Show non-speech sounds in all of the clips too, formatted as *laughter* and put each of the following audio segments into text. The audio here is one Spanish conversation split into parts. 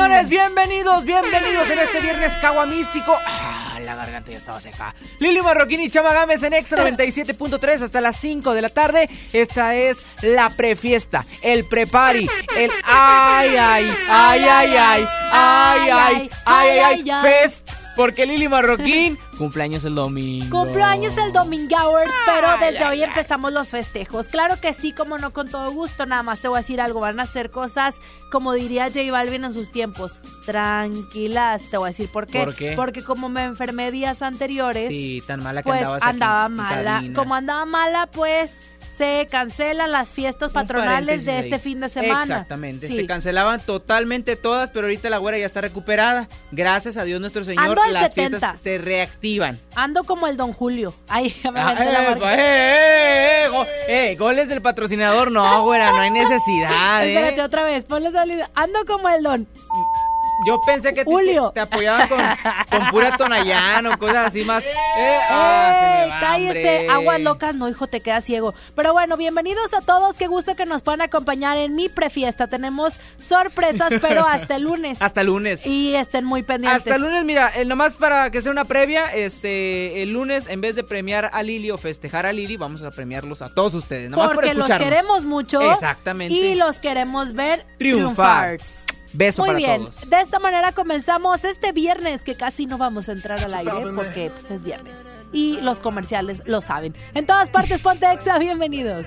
señores, bienvenidos, bienvenidos en este viernes caguamístico. Ah, la garganta ya estaba seca. Lili Marroquín y Chama Gámez en Extra 97.3 hasta las 5 de la tarde. Esta es la prefiesta, el prepari, el ay, ay, ay, ay, ay, ay, ay, ay, ay, fest. Porque Lili Marroquín cumpleaños el domingo. Cumpleaños el domingo, pero desde hoy empezamos los festejos. Claro que sí, como no, con todo gusto. Nada más te voy a decir algo. Van a hacer cosas, como diría J Balvin en sus tiempos, tranquilas. Te voy a decir por qué. ¿Por qué? Porque como me enfermé días anteriores, Sí, tan mala que pues andabas andaba mala. Como andaba mala, pues se cancelan las fiestas patronales de este ahí. fin de semana. Exactamente. Sí. Se cancelaban totalmente todas, pero ahorita la güera ya está recuperada. Gracias a Dios nuestro Señor, Ando las 70. fiestas se reactivan. Ando como el Don Julio. *laughs* Ya me Ah, la eh, marca. eh, eh, eh, go- eh, goles del patrocinador, no, güera, no hay *laughs* necesidad, Espérate eh. otra vez, ponle salido. Ando como el Don. Yo pensé que te, Julio. te apoyaban con, con pura tonallano, cosas así más. Eh, ah, se me ¡Ey! va, cállese, aguas locas, no hijo, te quedas ciego. Pero bueno, bienvenidos a todos, qué gusto que nos puedan acompañar en mi prefiesta. Tenemos sorpresas, pero hasta el lunes. *laughs* Hasta el lunes. Y estén muy pendientes. Hasta el lunes, mira, eh, nomás para que sea una previa, este, el lunes, en vez de premiar a Lili o festejar a Lili, vamos a premiarlos a todos ustedes. Nomás por Porque los escucharnos. queremos mucho. Exactamente. Y los queremos ver Triunfar. triunfar. Beso Muy para bien, todos. de esta manera comenzamos este viernes que casi no vamos a entrar al aire porque pues, es viernes. Y los comerciales lo saben. En todas partes, ponte exa, bienvenidos.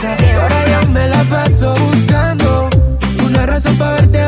cerveza. Y ahora yo me la paso buscando una razón para verte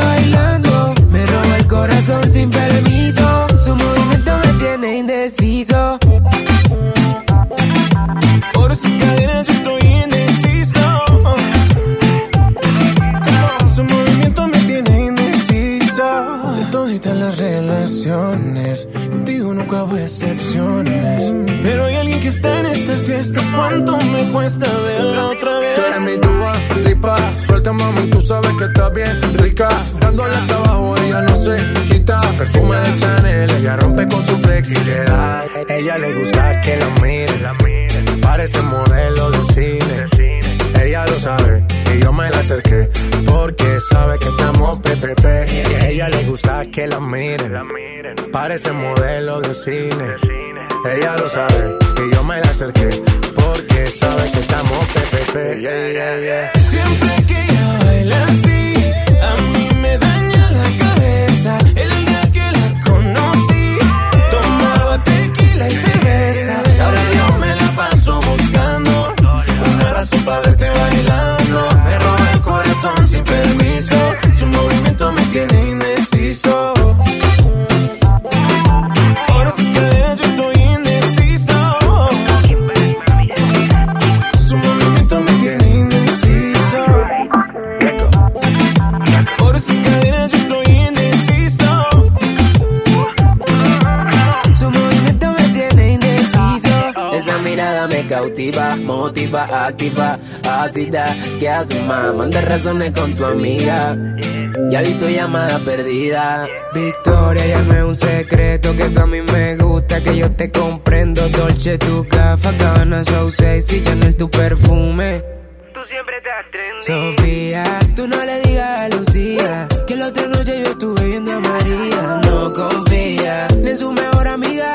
las relaciones, contigo nunca hubo excepciones. Pero hay alguien que está en esta fiesta. ¿Cuánto me cuesta verla otra vez? Tú eres mi dúa, lipa. Suelta, mami, tú sabes que está bien rica. Dándole hasta abajo, ella no se quita. Perfume de Chanel, ella rompe con su flexibilidad. Ella le gusta que la miren. Parece modelo de cine. Ella lo sabe y yo me la acerqué porque sabe que estamos PPP. Gusta que la miren. Parece modelo de cine. Ella lo sabe y yo me la acerqué porque sabe que estamos PPP. Yeah, yeah, yeah. Siempre que ella baila así, a mí me daña la cabeza. El día que la conocí, tomaba tequila y cerveza. Ahora yo me la paso buscando una razón para me cautiva, motiva, activa, ácida. ¿Qué haces, más? Manda razones con tu amiga. Ya vi tu llamada perdida. Victoria, ya no es un secreto que tú a mí me gusta, que yo te comprendo. Dolce, tu café, cabana, so sexy, Chanel, tu perfume. Tú siempre estás trendy. Sofía, tú no le digas a Lucía que la otra noche yo estuve viendo a María. No confía ni en su mejor amiga,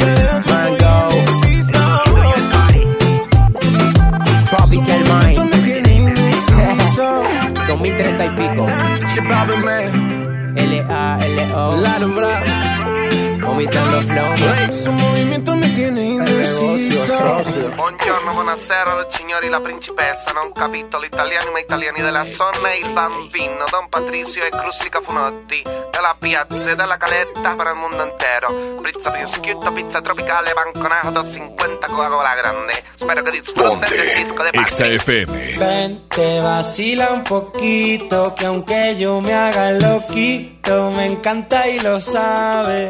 2030 y pico. L-A-L-O. Vomitando flow. Su movimiento me tiene indeciso. Buongiorno, buonasera, signori, la principessa. Non capito l'italiano, ma italiani della zona. Il bambino, Don Patricio e Crustica Funotti. Della piazza e della caletta per il mondo intero. Pizza prosciutto, pizza tropicale, banconato, 50 Coca-Cola grande. Spero che disfrutten del disco de Ponte Exa Patrick. FM. Ven, te vacila un poquito, que aunque yo me haga loquito, me encanta y lo sabe.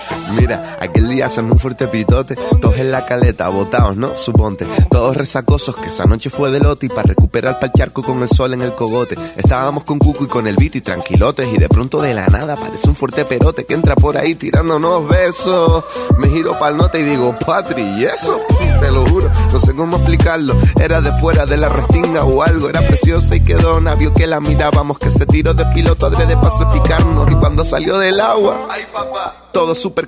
Mira, aquel día hacemos un fuerte pitote, todos en la caleta, botados, ¿no? Suponte, todos resacosos, que esa noche fue de lote y para recuperar pa'l charco con el sol en el cogote. Estábamos con Cuco y con el beat y tranquilotes y de pronto de la nada aparece un fuerte perote que entra por ahí tirándonos besos. Me giro pa'l note y digo, Patri, ¿y eso? Te lo juro, no sé cómo explicarlo. Era de fuera de la restinga o algo, era preciosa y quedó vio que la mirábamos, que se tiró de piloto adrede para salpicarnos y cuando salió del agua, ay papá. Todos súper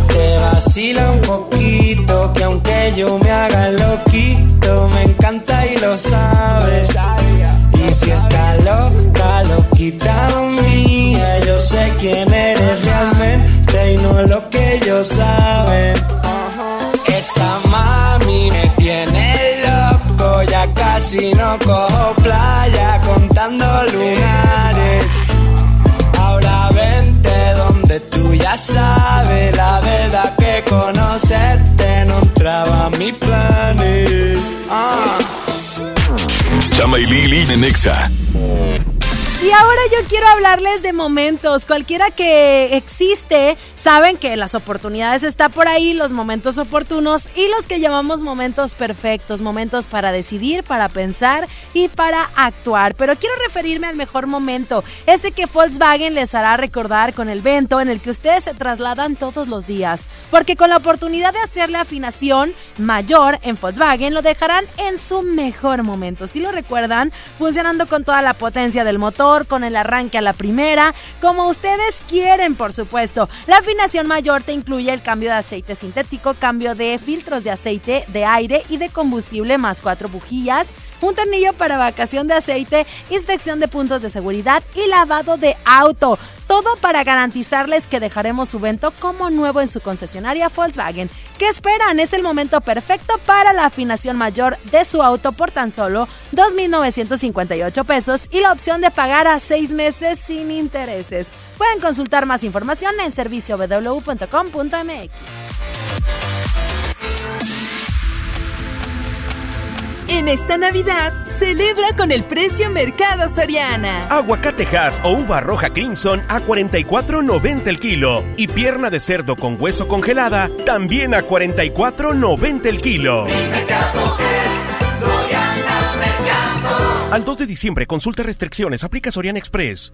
te vacila un poquito, que aunque yo me haga loquito, me encanta y lo sabe. Y si está loca, loquita mía, yo sé quién eres realmente y no lo que ellos saben. Esa mami me tiene loco, ya casi no cojo playa contando lunares. Ya sabes la verdad que conocerte no entraba a mis planes. Ah. Chama y Lili en Exa. Y ahora yo quiero hablarles de momentos. Cualquiera que existe, saben que las oportunidades están por ahí, los momentos oportunos y los que llamamos momentos perfectos, momentos para decidir, para pensar y para actuar. Pero quiero referirme al mejor momento, ese que Volkswagen les hará recordar con el vento en el que ustedes se trasladan todos los días. Porque con la oportunidad de hacerle afinación mayor en Volkswagen, lo dejarán en su mejor momento. Si lo recuerdan, funcionando con toda la potencia del motor, con el arranque a la primera, como ustedes quieren, por supuesto. La afinación mayor te incluye el cambio de aceite sintético, cambio de filtros de aceite, de aire y de combustible, más cuatro bujías un tornillo para vacación de aceite, inspección de puntos de seguridad y lavado de auto. Todo para garantizarles que dejaremos su vento como nuevo en su concesionaria Volkswagen. ¿Qué esperan? Es el momento perfecto para la afinación mayor de su auto por tan solo 2.958 pesos y la opción de pagar a seis meses sin intereses. Pueden consultar más información en servicio www.com.mx. En esta Navidad, celebra con el precio Mercado Soriana. Aguacatejas o uva roja Crimson a 44.90 el kilo. Y pierna de cerdo con hueso congelada también a 44.90 el kilo. Al 2 de diciembre, consulta restricciones, aplica Soriana Express.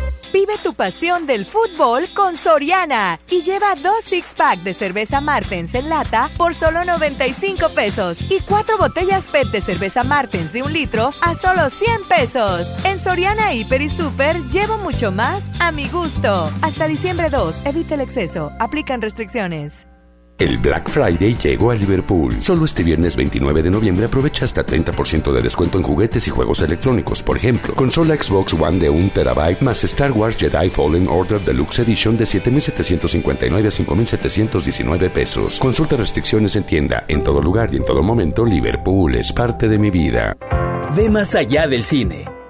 Vive tu pasión del fútbol con Soriana y lleva dos six-pack de cerveza Martens en lata por solo 95 pesos y cuatro botellas PET de cerveza Martens de un litro a solo 100 pesos. En Soriana Hiper y Super llevo mucho más a mi gusto. Hasta diciembre 2, evite el exceso. Aplican restricciones. El Black Friday llegó a Liverpool. Solo este viernes 29 de noviembre aprovecha hasta 30% de descuento en juguetes y juegos electrónicos. Por ejemplo, consola Xbox One de 1 terabyte más Star Wars Jedi Fallen Order Deluxe Edition de 7.759 a 5.719 pesos. Consulta restricciones en tienda. En todo lugar y en todo momento, Liverpool es parte de mi vida. Ve más allá del cine.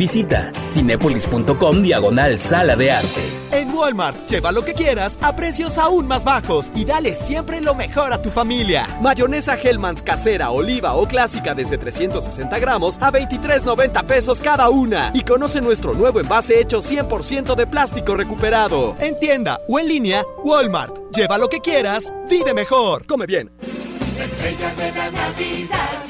Visita cinepolis.com diagonal sala de arte. En Walmart, lleva lo que quieras a precios aún más bajos y dale siempre lo mejor a tu familia. Mayonesa Hellmann's casera, oliva o clásica desde 360 gramos a 23.90 pesos cada una. Y conoce nuestro nuevo envase hecho 100% de plástico recuperado. En tienda o en línea, Walmart. Lleva lo que quieras, vive mejor. Come bien. La estrella de la Navidad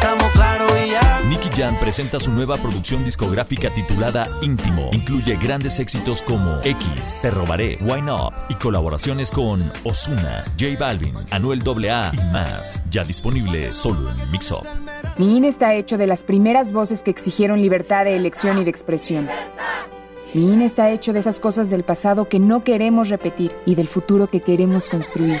Estamos claros y ya. Nicky Jam presenta su nueva producción discográfica titulada Íntimo. Incluye grandes éxitos como X, Te Robaré, Wine Up y colaboraciones con Osuna, J Balvin, Anuel AA y más. Ya disponible solo en Mix Up. Mi INE está hecho de las primeras voces que exigieron libertad de elección y de expresión. Mi INE está hecho de esas cosas del pasado que no queremos repetir y del futuro que queremos construir.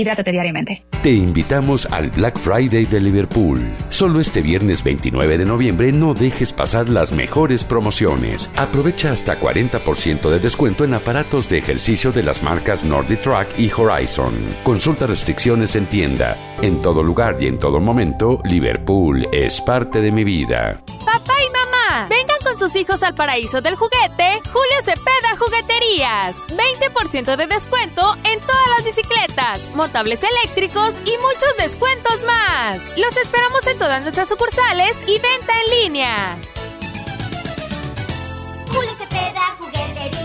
Hidrátate diariamente. Te invitamos al Black Friday de Liverpool. Solo este viernes 29 de noviembre no dejes pasar las mejores promociones. Aprovecha hasta 40% de descuento en aparatos de ejercicio de las marcas NordicTrack y Horizon. Consulta restricciones en tienda. En todo lugar y en todo momento, Liverpool es parte de mi vida. Papá y mamá hijos al paraíso del juguete, Julio Cepeda Jugueterías. 20% de descuento en todas las bicicletas, montables eléctricos y muchos descuentos más. Los esperamos en todas nuestras sucursales y venta en línea. Julio Cepeda Jugueterías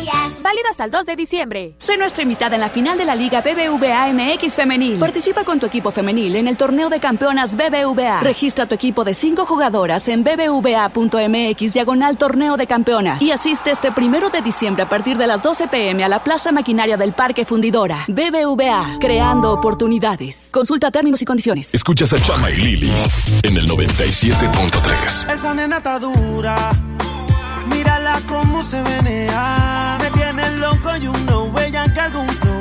días. Válido hasta el 2 de diciembre. Sé nuestra invitada en la final de la Liga BBVA MX Femenil. Participa con tu equipo femenil en el torneo de campeonas BBVA. Registra tu equipo de 5 jugadoras en bbva.mx diagonal torneo de campeonas. Y asiste este primero de diciembre a partir de las 12 pm a la Plaza Maquinaria del Parque Fundidora. BBVA, creando oportunidades. Consulta términos y condiciones. Escuchas a Chama y Lili en el 97.3. Esa nena está dura. Mírala cómo se venea. Me tiene loco y you know que algún flow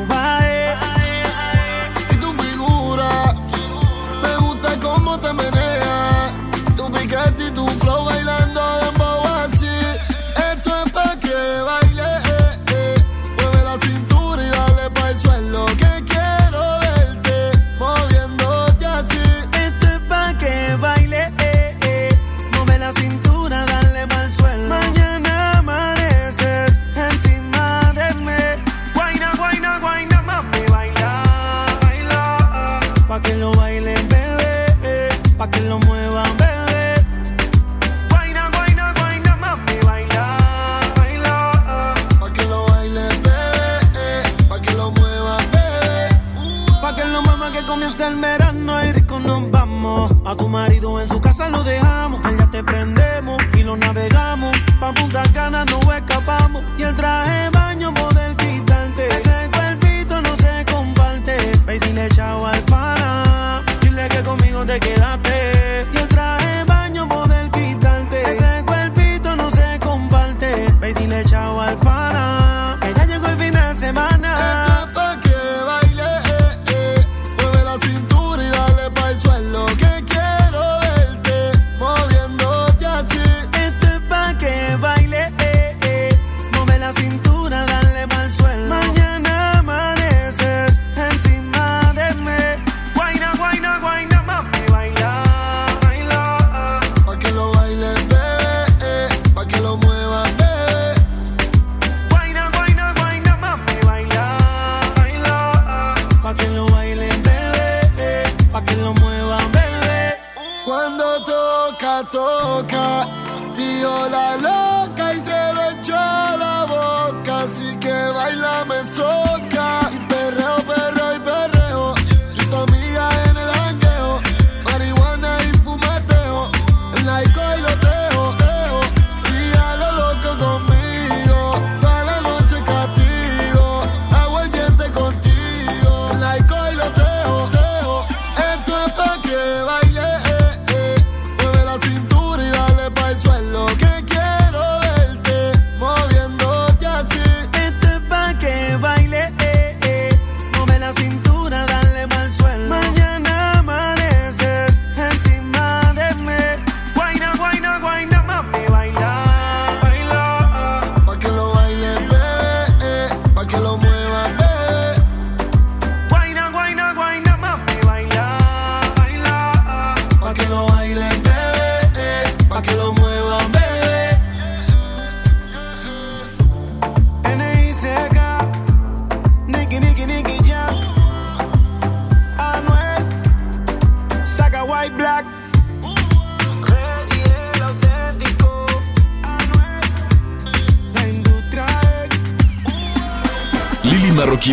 te prende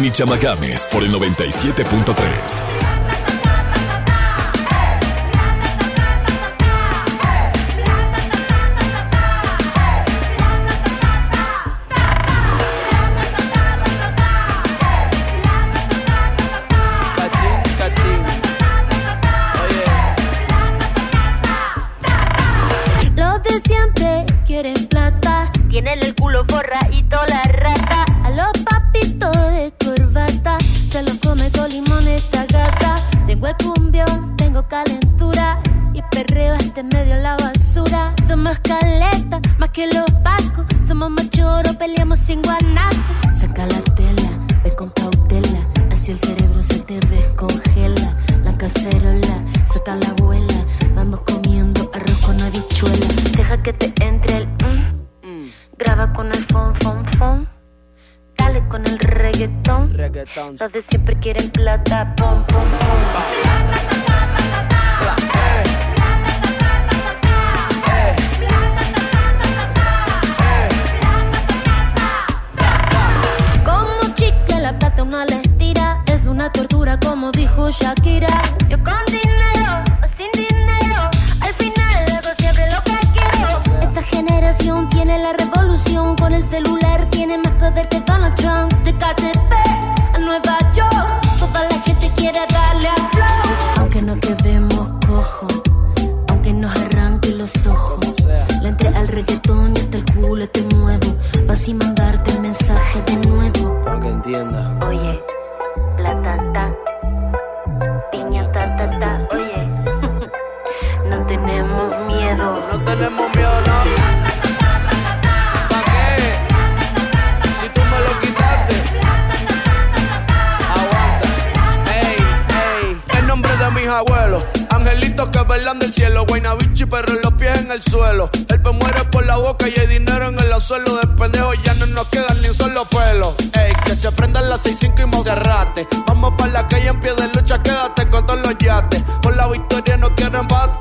Joaquín Ichama Gámez por el 97.3.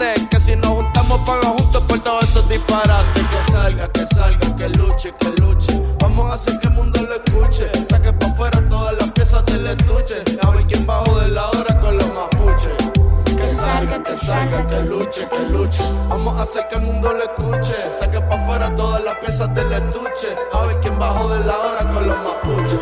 Que si nos juntamos, paga juntos por todos esos disparates. Que salga, que salga, que luche, que luche. Vamos a hacer que el mundo lo escuche. Saque pa' afuera todas las piezas del estuche. A ver quién bajo de la hora con los mapuches. Que salga, que salga, que luche, que luche. Vamos a hacer que el mundo lo escuche. Saque pa' afuera todas las piezas del estuche. A ver quién bajó de la hora con los mapuches.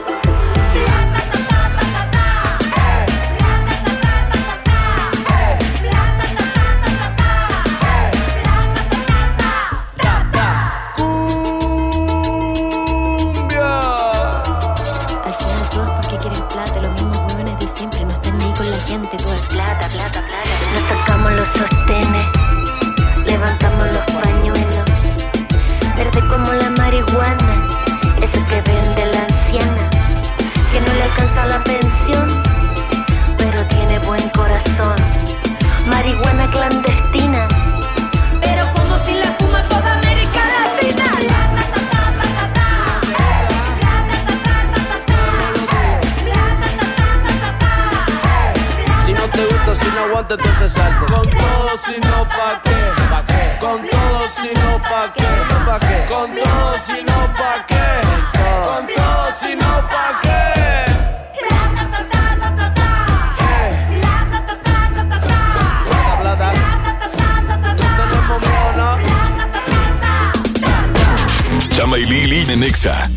Salte. Con todo, si no, pa' qué. ¿Pa' qué? Con todo, si no, pa' qué. ¿Pa' qué? Con todo, si no, pa' qué. Con todo, si no, pa' qué. Chama y Lili de Nexa.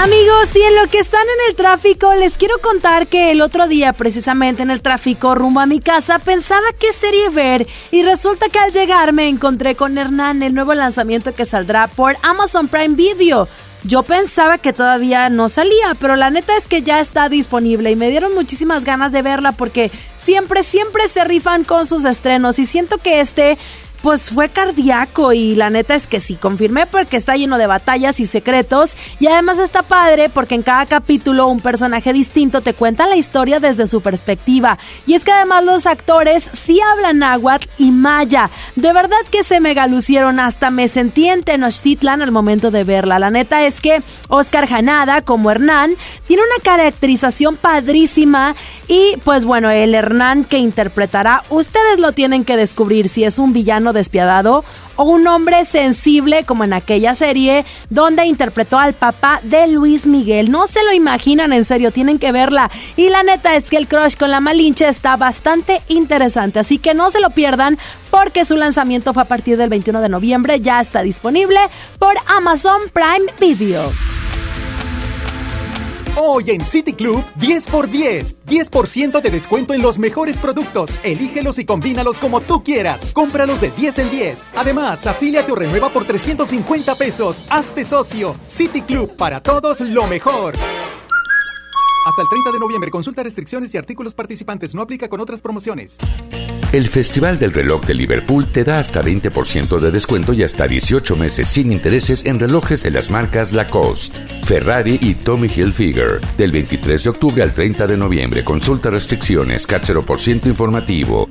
Amigos, y en lo que están en el tráfico, les quiero contar que el otro día, precisamente en el tráfico rumbo a mi casa, pensaba qué serie ver y resulta que al llegar me encontré con Hernán, el nuevo lanzamiento que saldrá por Amazon Prime Video. Yo pensaba que todavía no salía, pero la neta es que ya está disponible y me dieron muchísimas ganas de verla porque siempre, siempre se rifan con sus estrenos y siento que este pues fue cardíaco y la neta es que sí, confirmé porque está lleno de batallas y secretos y además está padre porque en cada capítulo un personaje distinto te cuenta la historia desde su perspectiva. Y es que además los actores sí hablan náhuatl y maya, de verdad que se mega lucieron hasta me sentí en Tenochtitlan al momento de verla, la neta es que Oscar Janada como Hernán tiene una caracterización padrísima y pues bueno, el Hernán que interpretará, ustedes lo tienen que descubrir si es un villano despiadado o un hombre sensible como en aquella serie donde interpretó al papá de Luis Miguel. No se lo imaginan, en serio, tienen que verla. Y la neta es que el crush con la Malinche está bastante interesante, así que no se lo pierdan porque su lanzamiento fue a partir del 21 de noviembre, ya está disponible por Amazon Prime Video. Hoy en City Club, 10 por 10. 10% de descuento en los mejores productos. Elígelos y combínalos como tú quieras. Cómpralos de 10 en 10. Además, afíliate o renueva por 350 pesos. Hazte socio. City Club, para todos lo mejor. Hasta el 30 de noviembre, consulta restricciones y artículos participantes. No aplica con otras promociones. El Festival del Reloj de Liverpool te da hasta 20% de descuento y hasta 18 meses sin intereses en relojes de las marcas Lacoste, Ferrari y Tommy Hilfiger. Del 23 de octubre al 30 de noviembre, consulta restricciones, CAT 0% informativo.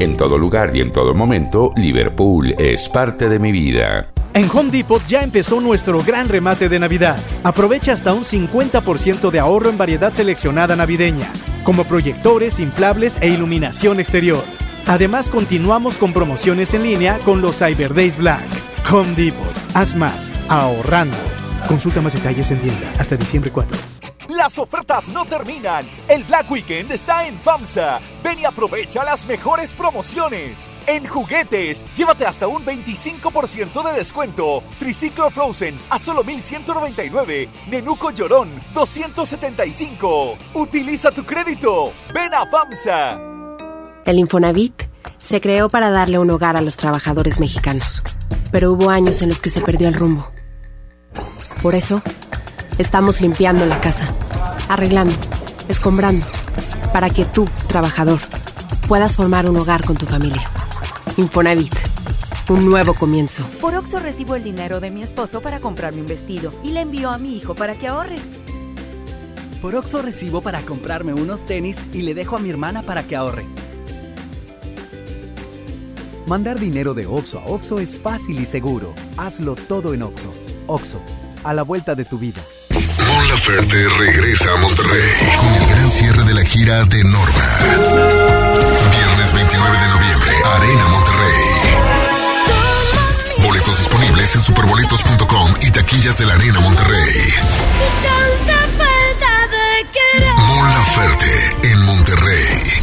En todo lugar y en todo momento, Liverpool es parte de mi vida. En Home Depot ya empezó nuestro gran remate de Navidad. Aprovecha hasta un 50% de ahorro en variedad seleccionada navideña, como proyectores, inflables e iluminación exterior. Además, continuamos con promociones en línea con los Cyber Days Black. Home Depot, haz más, ahorrando. Consulta más detalles en tienda hasta diciembre 4. Las ofertas no terminan. El Black Weekend está en FAMSA. Ven y aprovecha las mejores promociones. En juguetes, llévate hasta un 25% de descuento. Triciclo Frozen a solo 1199. Nenuco Llorón 275. Utiliza tu crédito. Ven a FAMSA. El Infonavit se creó para darle un hogar a los trabajadores mexicanos. Pero hubo años en los que se perdió el rumbo. Por eso, estamos limpiando la casa, arreglando, escombrando, para que tú, trabajador, puedas formar un hogar con tu familia. Infonavit, un nuevo comienzo. Por Oxo recibo el dinero de mi esposo para comprarme un vestido y le envío a mi hijo para que ahorre. Por Oxo recibo para comprarme unos tenis y le dejo a mi hermana para que ahorre. Mandar dinero de Oxo a Oxo es fácil y seguro. Hazlo todo en Oxo. Oxo, a la vuelta de tu vida. Mon Laferte regresa a Monterrey con el gran cierre de la gira de Norma. Viernes 29 de noviembre, Arena Monterrey. Boletos disponibles en superboletos.com y taquillas de la Arena Monterrey. Mon Laferte en Monterrey.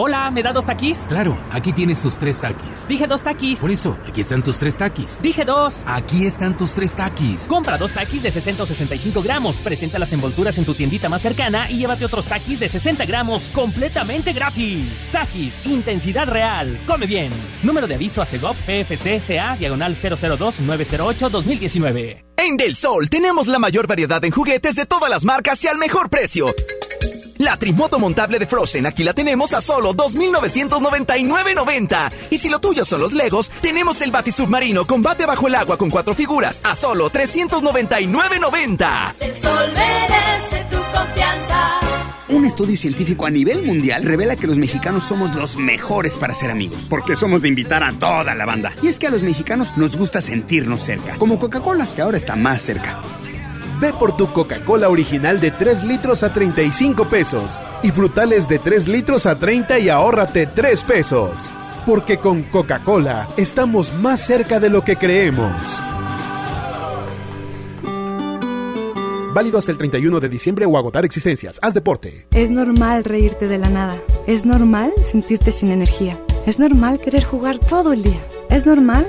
Hola, ¿me da dos taquis? Claro, aquí tienes tus tres taquis. Dije dos taquis. Por eso, aquí están tus tres taquis. Dije dos. Aquí están tus tres taquis. Compra dos taquis de 60 o 65 gramos. Presenta las envolturas en tu tiendita más cercana y llévate otros taquis de 60 gramos completamente gratis. Taquis, intensidad real. Come bien. Número de aviso a Segov PFC CA diagonal 002-908-2019. En Del Sol tenemos la mayor variedad en juguetes de todas las marcas y al mejor precio. La trimoto montable de Frozen, aquí la tenemos a solo 2.999.90. Y si lo tuyo son los Legos, tenemos el batisubmarino combate bajo el agua con cuatro figuras a solo 399.90. El sol merece tu confianza. Un estudio científico a nivel mundial revela que los mexicanos somos los mejores para ser amigos, porque somos de invitar a toda la banda. Y es que a los mexicanos nos gusta sentirnos cerca, como Coca-Cola, que ahora está más cerca. Ve por tu Coca-Cola original de 3 litros a 35 pesos y frutales de 3 litros a 30 y ahórrate 3 pesos. Porque con Coca-Cola estamos más cerca de lo que creemos. Válido hasta el 31 de diciembre o agotar existencias. Haz deporte. Es normal reírte de la nada. Es normal sentirte sin energía. Es normal querer jugar todo el día. Es normal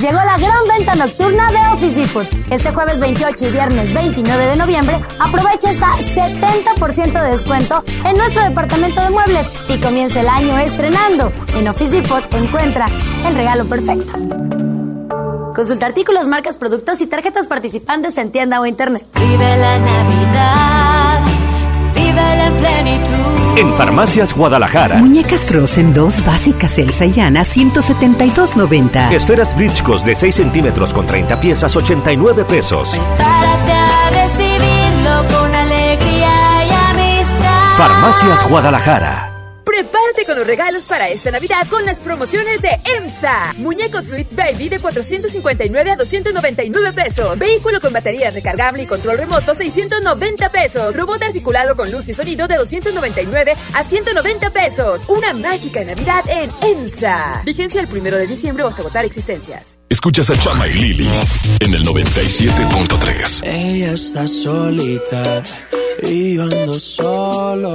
Llegó la gran venta nocturna de Office Depot. Este jueves 28 y viernes 29 de noviembre, aprovecha hasta 70% de descuento en nuestro departamento de muebles y comienza el año estrenando. En Office Depot encuentra el regalo perfecto. Consulta artículos, marcas, productos y tarjetas participantes en tienda o internet. Vive la Navidad, vive la plenitud. En Farmacias Guadalajara. Muñecas Frozen 2 básicas Elsa y Anna 172.90. Esferas Bridgecos de 6 centímetros con 30 piezas 89 pesos. Prepárate a recibirlo con alegría y amistad. Farmacias Guadalajara. Prepárate con los regalos para esta Navidad con las promociones de EMSA. Muñeco Sweet Baby de 459 a 299 pesos. Vehículo con batería recargable y control remoto 690 pesos. Robot articulado con luz y sonido de 299 a 190 pesos. Una mágica Navidad en EMSA. Vigencia el primero de diciembre hasta agotar existencias. Escuchas a Chama y Lili en el 97.3. Ella está solita y yo ando solo.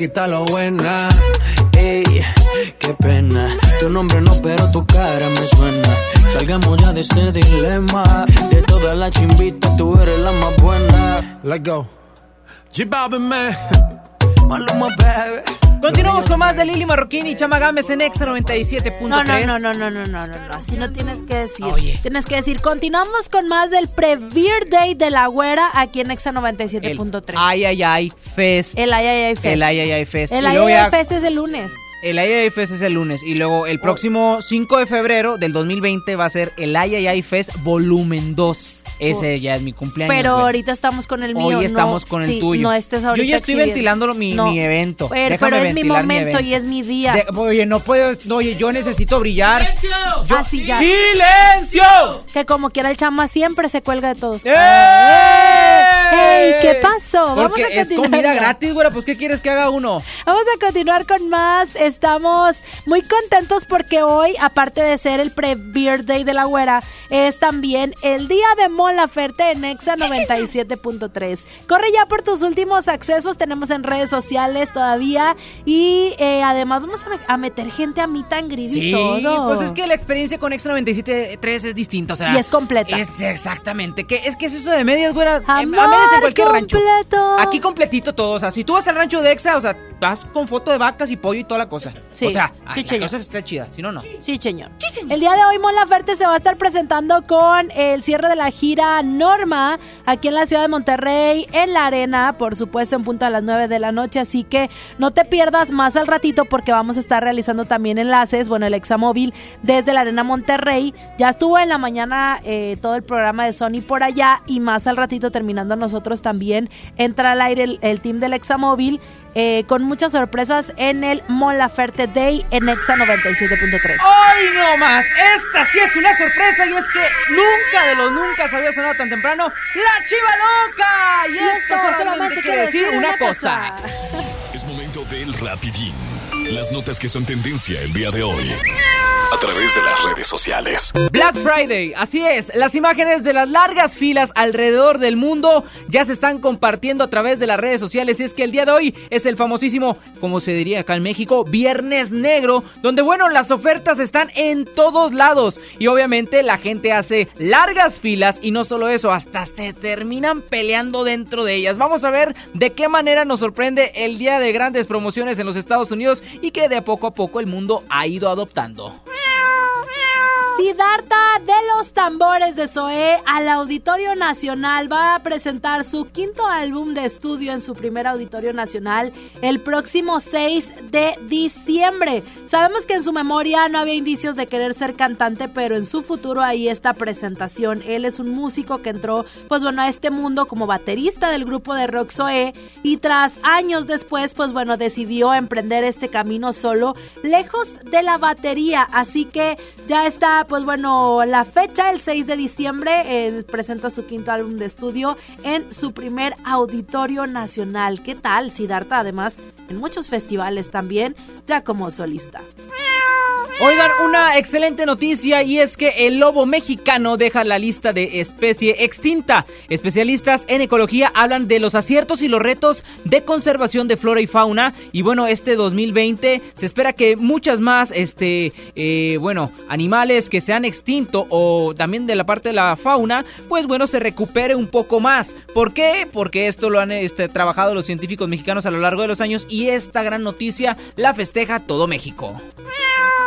Quita lo buena. Ey, qué pena. Tu nombre no, pero tu cara me suena. Salgamos ya de este dilema. De todas las chimbitas, tú eres la más buena. Let's go. Man. Maluma, baby. Continuamos con más de Lili Marroquín y Chama Gámez en Exa 97.3. No, no, no, no, no, no, no, no, así no tienes que decir. Ah, tienes que decir, continuamos con más del Pre-Beer Day de la Güera aquí en Exa 97.3. Ay, ay, ay, Fest. El Ay, ay, ay, Fest. El Ay, ay, ay, Fest. El Ay, ay, ay, Fest es el lunes. El IAI Fest es el lunes y luego el próximo 5 de febrero del 2020 va a ser el IAI Fest volumen 2. Ese ya es mi cumpleaños. Pero güey. ahorita estamos con el mío. Hoy no- estamos con el sí, tuyo. No estés ahorita Yo ya estoy exhibiendo. ventilando mi, No. mi evento. Pero, Déjame pero es mi momento evento. y es mi día. De- oye, no puedo. no, Oye, yo necesito brillar. Yo- Así ya. ¡Silencio! Que como quiera el chama siempre se cuelga de todos. ¡Eh! ¡Ey! ¿Qué pasó? Vamos a es continuar. comida gratis, güey. Pues, ¿qué quieres que haga uno? Vamos a continuar con más. Estamos muy contentos porque hoy, aparte de ser el pre-beer day de la güera, es también el día de Mon Laferte en Exa 97.3. Corre ya por tus últimos accesos. Tenemos en redes sociales todavía. Y eh, además vamos a, me- a meter gente a mi tan grid y Sí, todo. pues es que la experiencia con Extra 97.3 es distinta, o sea. Y es completa. Es exactamente. ¿Qué, es que es eso de medias, güera. Eh, Amor a medias en cualquier rancho. Aquí completito todo, o sea, si tú vas al rancho de Exa, o sea, vas con foto de vacas y pollo y toda la cosa. Sí, o sea, sí, ay, la cosa está chida, si no, no. Sí, señor. El día de hoy Mon Laferte se va a estar presentando con el cierre de la gira Norma aquí en la ciudad de Monterrey, en la arena, por supuesto en punto a las 9 de la noche, así que no te pierdas más al ratito porque vamos a estar realizando también enlaces, bueno, el examóvil desde la arena Monterrey, ya estuvo en la mañana eh, todo el programa de Sony por allá y más al ratito terminando nosotros también. Entra al aire el, el team del examóvil eh, con muchas sorpresas en el Mon Laferte Day en Exa 97.3. ¡Ay, no más! Esta sí es una sorpresa y es que nunca de los nunca había sonado tan temprano ¡La Chiva Loca! Y, esto solamente quiere decir una cosa. Es momento del rapidín. Las notas que son tendencia el día de hoy. A través de las redes sociales. Black Friday, así es. Las imágenes de las largas filas alrededor del mundo ya se están compartiendo a través de las redes sociales. Y es que el día de hoy es el famosísimo, como se diría acá en México, Viernes Negro, donde, bueno, las ofertas están en todos lados. Y obviamente la gente hace largas filas y no solo eso, hasta se terminan peleando dentro de ellas. Vamos a ver de qué manera nos sorprende el día de grandes promociones en los Estados Unidos y que de poco a poco el mundo ha ido adoptando. Siddhartha de los tambores de Zoé al Auditorio Nacional va a presentar su quinto álbum de estudio en su primer Auditorio Nacional el próximo 6 de diciembre. Sabemos que en su memoria no había indicios de querer ser cantante, pero en su futuro hay esta presentación. Él es un músico que entró, pues bueno, a este mundo como baterista del grupo de rock Zoé y tras años después, pues bueno, decidió emprender este camino solo, lejos de la batería. Así que ya está pues bueno, la fecha, el 6 de diciembre, eh, presenta su quinto álbum de estudio en su primer auditorio nacional. ¿Qué tal, Siddhartha? Además, en muchos festivales también, ya como solista. Bye. Oigan, una excelente noticia y es que el lobo mexicano deja la lista de especie extinta. Especialistas en ecología hablan de los aciertos y los retos de conservación de flora y fauna. Y bueno, este 2020 se espera que muchas más, este, eh, bueno, animales que se han extinto o también de la parte de la fauna, pues bueno, se recupere un poco más. ¿Por qué? Porque esto lo han este, trabajado los científicos mexicanos a lo largo de los años y esta gran noticia la festeja todo México.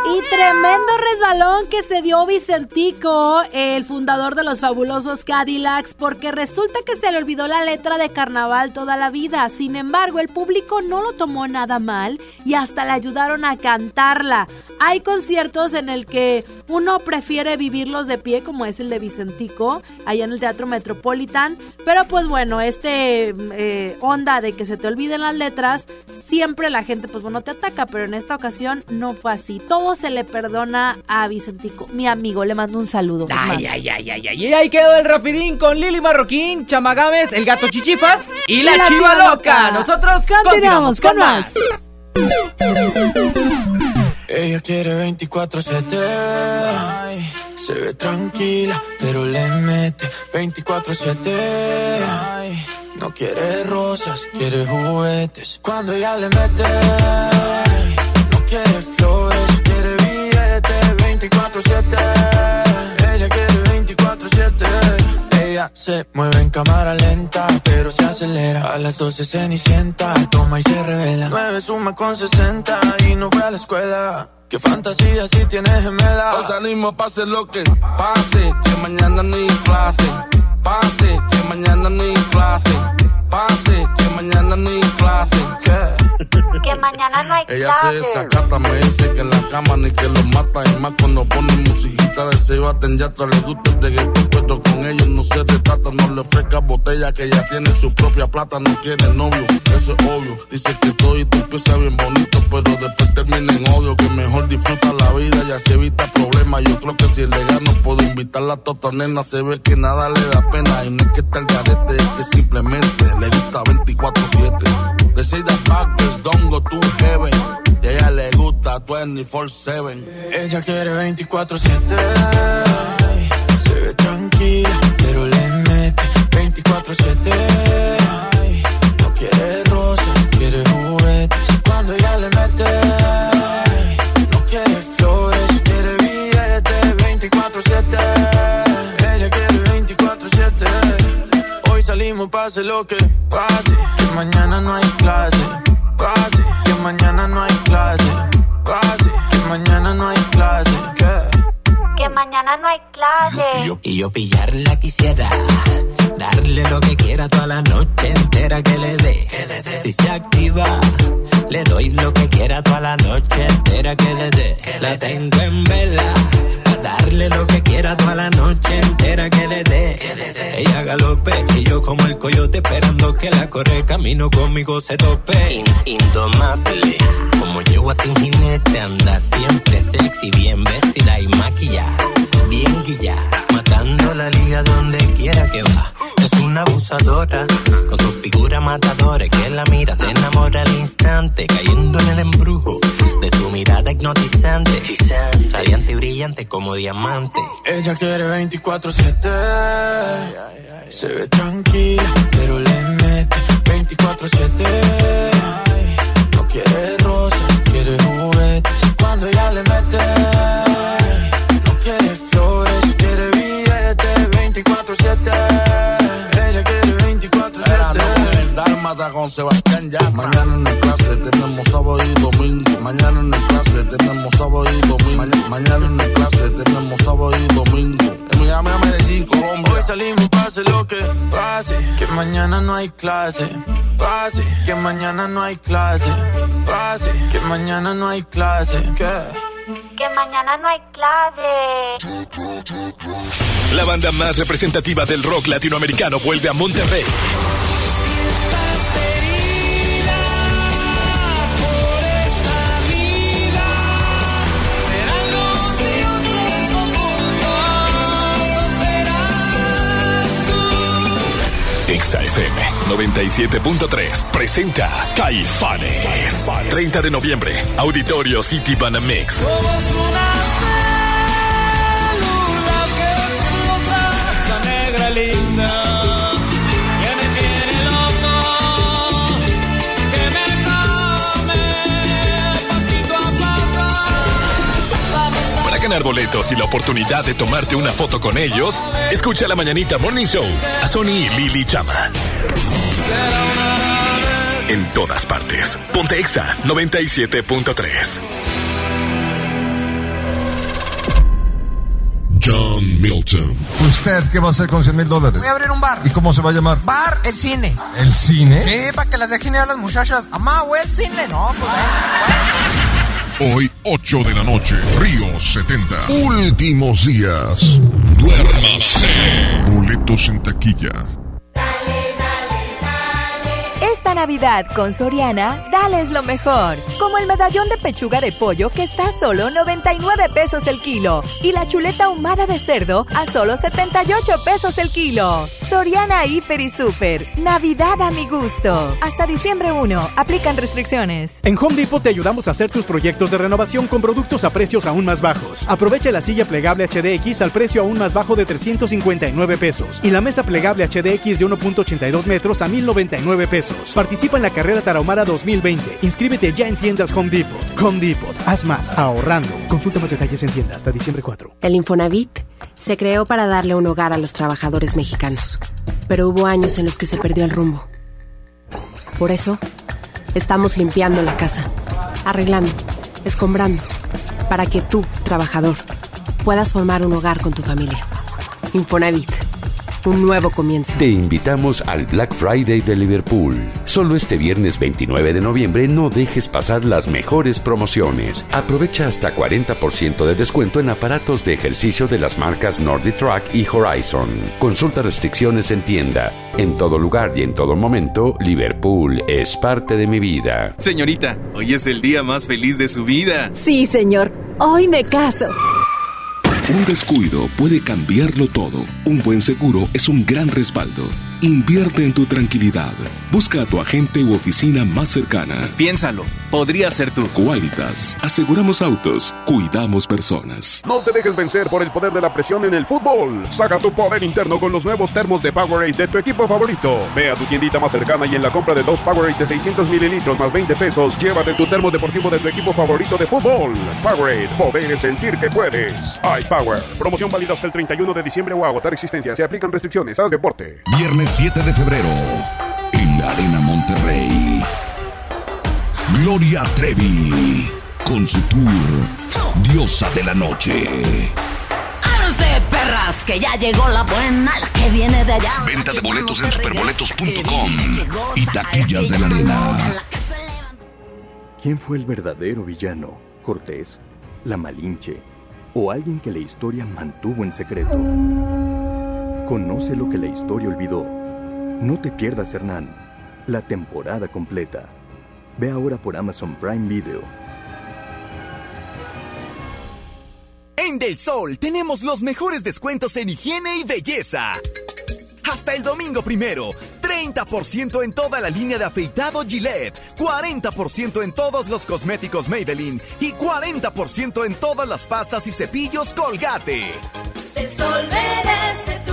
Y tremendo resbalón que se dio Vicentico, el fundador de los fabulosos Cadillacs, porque resulta que se le olvidó la letra de carnaval toda la vida. Sin embargo, el público no lo tomó nada mal y hasta le ayudaron a cantarla. Hay conciertos en el que uno prefiere vivirlos de pie, como es el de Vicentico, allá en el Teatro Metropolitan. Pero pues bueno, este eh, onda de que se te olviden las letras, siempre la gente pues bueno te ataca, pero en esta ocasión no fue así. Todo se le perdona a Vicentico, mi amigo, le mando un saludo. Ay, ay, ay, ay, ay. Y ahí quedó el rapidín con Lili Marroquín, Chamagames, el gato Chichifas y la, chiva, loca. Nosotros continuamos, con más. *laughs* Ella quiere 24-7. Ay, Se ve tranquila, pero le mete 24-7. Ay, No quiere rosas, quiere juguetes. Cuando ella le mete, no quiere 24-7. Ella quiere 24-7. Ella se mueve en cámara lenta, pero se acelera. A las 12 cenicienta, toma y se revela. 9 suma con 60 y no fue a la escuela. Qué fantasía si tienes gemela. Nos salimos, pase lo que pase, que mañana ni clase. Pase, que mañana ni clase. Pase, que mañana ni clase. ¿Qué? Que mañana no hay Ella se desacata, me dice que en la cama ni que lo mata. Y más cuando pone musiquita de se baten ya le gusta de puesto con ellos no se retrata. No le ofrezca botella que ya tiene su propia plata. No quiere novio, eso es obvio. Dice que todo y tú empieza bien bonito, pero después termina en odio. Que mejor disfruta la vida y así evita problemas. Yo creo que si le gano puedo invitarla a tota nena. Se ve que nada le da pena. Y no es que está el garete, es que simplemente le gusta 24-7. De Seida Backers, don't go to heaven. Y a ella le gusta 24-7. Ella quiere 24-7. Ay, Se ve tranquila, pero le mete 24-7. Ay, No quiere rosas, quiere juguetes. Cuando ella le mete, 24-7. Hoy salimos, pase lo que pase. Que mañana no hay clase. Pase, que mañana no hay clase, clase, que mañana no hay clase, que mañana no hay clase. Y yo, y yo pillarla quisiera. Darle lo que quiera toda la noche entera que le dé. Si se activa, le doy lo que quiera toda la noche entera que le dé. La tengo en vela. Pa' darle lo que quiera toda la noche entera que le dé. Ella galope y yo como el coyote esperando que la corre camino conmigo se tope. indomable. Como llevo sin jinete anda siempre sexy, bien vestida y maquillada. Bien guilla, matando la liga donde quiera que va. Es una abusadora, con su figura matadora que la mira, se enamora al instante, cayendo en el embrujo de su mirada hipnotizante. Radiante y brillante como diamante. Ella quiere 24-7, se ve tranquila, pero le mete 24-7. No quiere rosas, quiere juguetes. Cuando ella le mete, 24-7. Dálmata con Sebastián ya. Mañana en el clase tenemos sábado y domingo. Mañana en el clase tenemos sábado y domingo. Mañana, mañana en el clase tenemos sábado y domingo. En Miami, a Medellín, Colombia. Hoy salimos, pase lo que pase. Que mañana no hay clase. Pase. Que mañana no hay clase. Pase. Que mañana no hay clase. ¿Qué? Que mañana no hay clase. La banda más representativa del rock latinoamericano vuelve a Monterrey. Exa FM 97.3 presenta Caifanes. 30 de noviembre, Auditorio City Banamex. Esa ganar boletos y la oportunidad de tomarte una foto con ellos, escucha la Mañanita Morning Show a Sony y Lili Chama. En todas partes. Ponte Exa 97.3. John Milton. ¿Usted qué va a hacer con 100 mil dólares? Voy a abrir un bar. ¿Y cómo se va a llamar? Bar El Cine. ¿El cine? Sí, para que las dejen ir a las muchachas. Mamá, güey, el cine. No, pues Hoy, 8 de la noche, Río 70. Últimos días. Duérmase. Boletos en taquilla. Navidad con Soriana, dales lo mejor. Como el medallón de pechuga de pollo que está a solo 99 pesos el kilo. Y la chuleta ahumada de cerdo a solo 78 pesos el kilo. Soriana Hiper y Super. Navidad a mi gusto. Hasta diciembre 1. Aplican restricciones. En Home Depot te ayudamos a hacer tus proyectos de renovación con productos a precios aún más bajos. Aprovecha la silla plegable HDX al precio aún más bajo de 359 pesos y la mesa plegable HDX de 1.82 metros a 1099 pesos. Participa en la carrera Tarahumara 2020. Inscríbete ya en tiendas Home Depot. Home Depot. Haz más ahorrando. Consulta más detalles en tienda hasta diciembre 4. El Infonavit se creó para darle un hogar a los trabajadores mexicanos, pero hubo años en los que se perdió el rumbo. Por eso, estamos limpiando la casa, arreglando, escombrando, para que tú, trabajador, puedas formar un hogar con tu familia. Infonavit, un nuevo comienzo. Te invitamos al Black Friday de Liverpool. Solo este viernes 29 de noviembre no dejes pasar las mejores promociones. Aprovecha hasta 40% de descuento en aparatos de ejercicio de las marcas Nordic Track y Horizon. Consulta restricciones en tienda. En todo lugar y en todo momento, Liverpool es parte de mi vida. Señorita, hoy es el día más feliz de su vida. Sí, señor. Hoy me caso. Un descuido puede cambiarlo todo. Un buen seguro es un gran respaldo. Invierte en tu tranquilidad. Busca a tu agente u oficina más cercana. Piénsalo, podría ser tú. Qualitas. Aseguramos autos. Cuidamos personas. No te dejes vencer por el poder de la presión en el fútbol. Saca tu poder interno con los nuevos termos de Powerade de tu equipo favorito. Ve a tu tiendita más cercana y en la compra de dos Powerade de 600 mililitros más 20 pesos, llévate tu termo deportivo de tu equipo favorito de fútbol. Powerade, poder es sentir que puedes. iPower. Promoción válida hasta el 31 de diciembre o agotar existencia. Se aplican restricciones. Haz deporte. Viernes 7 de febrero. En la Arena Monterrey. Gloria Trevi con su tour Diosa de la Noche. Ábranse, perras, que ya llegó la buena, la que viene de allá. Venta de boletos en superboletos.com y taquillas de la arena. ¿Quién fue el verdadero villano? ¿Cortés? ¿La Malinche? ¿O alguien que la historia mantuvo en secreto? Conoce lo que la historia olvidó. No te pierdas, Hernán, la temporada completa. Ve ahora por Amazon Prime Video. En Del Sol tenemos los mejores descuentos en higiene y belleza. Hasta el domingo primero, 30% en toda la línea de afeitado Gillette, 40% en todos los cosméticos Maybelline y 40% en todas las pastas y cepillos Colgate. El sol merece tu.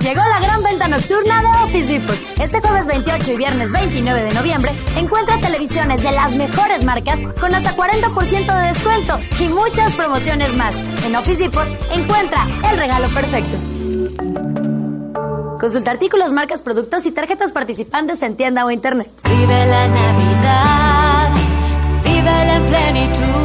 Llegó la gran venta nocturna de Office Depot. Este jueves 28 y viernes 29 de noviembre encuentra televisiones de las mejores marcas con hasta 40% de descuento y muchas promociones más. En Office Depot encuentra el regalo perfecto. Consulta artículos, marcas, productos y tarjetas participantes en tienda o internet. Vive la Navidad, vive en plenitud.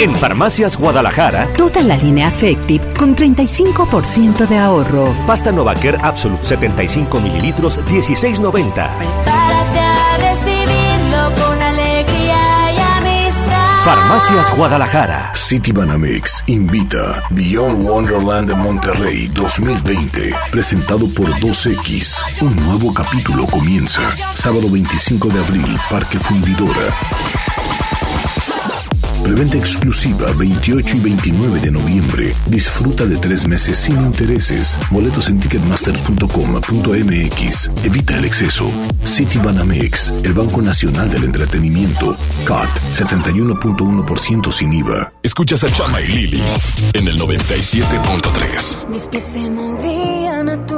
En Farmacias Guadalajara, toda la línea Affective con 35% de ahorro. Pasta Novaker Absolute 75 mililitros 16.90. Prepárate a recibirlo con alegría y amistad. Farmacias Guadalajara. City Banamex invita Beyond Wonderland de Monterrey 2020, presentado por 2X. Un nuevo capítulo comienza. Sábado 25 de abril, Parque Fundidora. Preventa exclusiva 28 y 29 de noviembre. Disfruta de tres meses sin intereses. Boletos en ticketmaster.com.mx. Evita el exceso. City Banamex, el Banco Nacional del Entretenimiento. CAT 71.1% sin IVA. Escuchas a Chama y Lili en el 97.3. Mis pies se movían a tu.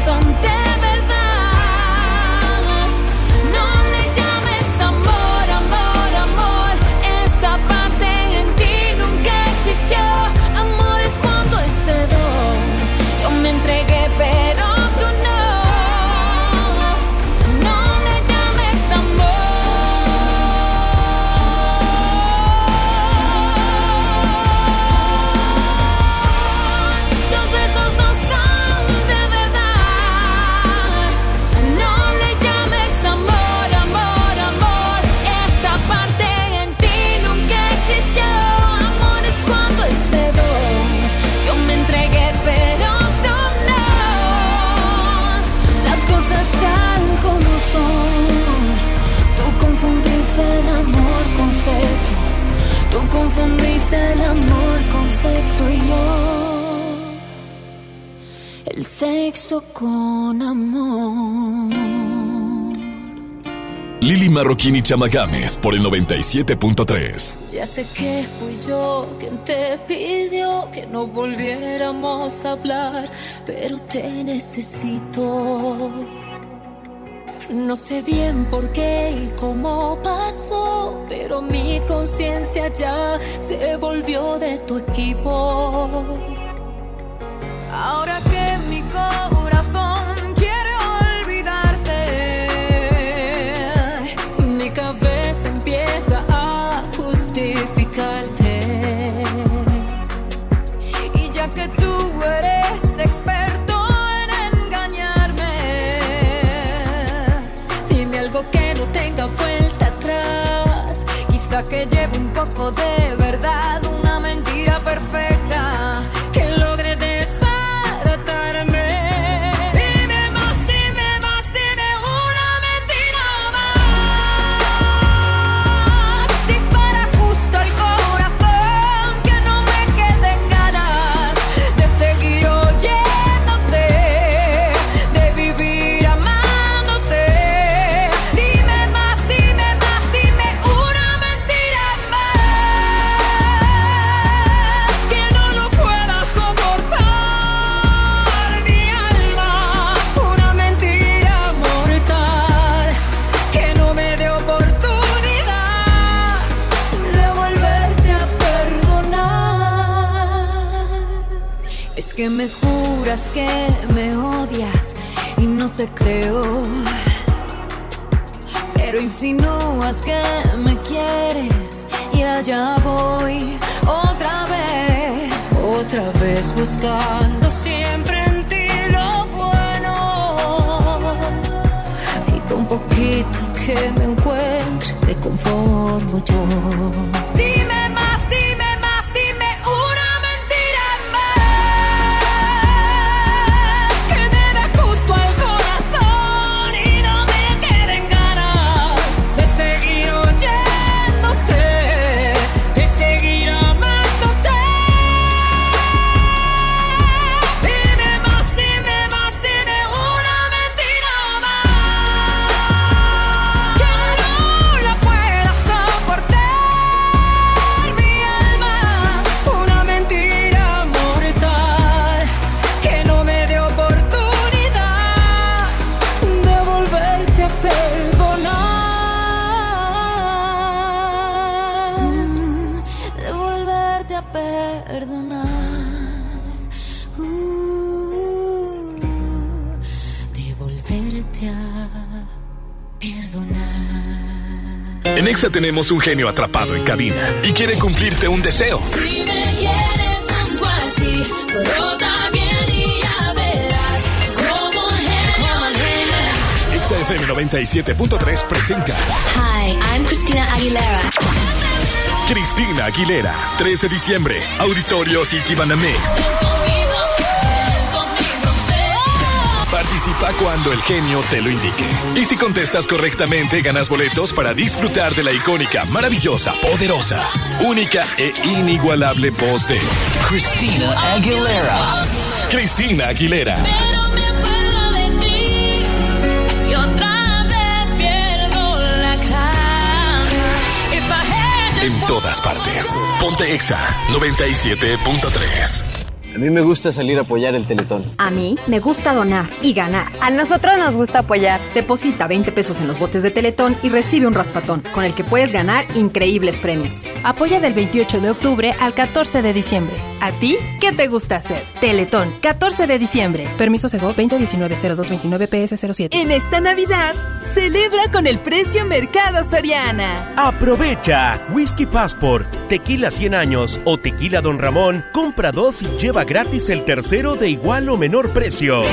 el amor con sexo y yo. El sexo con amor. Lili Marroquín y Chamagames por el 97.3. Ya sé que fui yo quien te pidió que no volviéramos a hablar, pero te necesito. No sé bien por qué y cómo pasó, pero mi conciencia ya se volvió de tu equipo. Ahora que mi corazón poco de verdad, una mentira perfecta te creo. Pero insinúas que me quieres y allá voy otra vez, otra vez buscando siempre en ti lo bueno. Y con poquito que me encuentre me conformo yo. Exa tenemos un genio atrapado en cabina y quiere cumplirte un deseo. Si me quieres junto a ti, pero también ya verás como genio. Exa FM 97.3 presenta Hi, I'm Christina Aguilera. Cristina Aguilera, 3 de diciembre, Auditorio City Banamex. Participa cuando el genio te lo indique. Y si contestas correctamente, ganas boletos para disfrutar de la icónica, maravillosa, poderosa, única e inigualable voz de Cristina Aguilera. Cristina Aguilera. En todas partes. Ponte Exa 97.3. A mí me gusta salir a apoyar el Teletón. A mí me gusta donar y ganar. A nosotros nos gusta apoyar. Deposita 20 pesos en los botes de Teletón y recibe un raspatón, con el que puedes ganar increíbles premios. Apoya del 28 de octubre al 14 de diciembre. ¿A ti qué te gusta hacer? Teletón, 14 de diciembre. Permiso Sego 2019-0229 PS07. En esta Navidad, celebra con el precio Mercado Soriana. Aprovecha Whisky Passport, Tequila 100 años o Tequila Don Ramón. Compra dos y lleva gratis el tercero de igual o menor precio.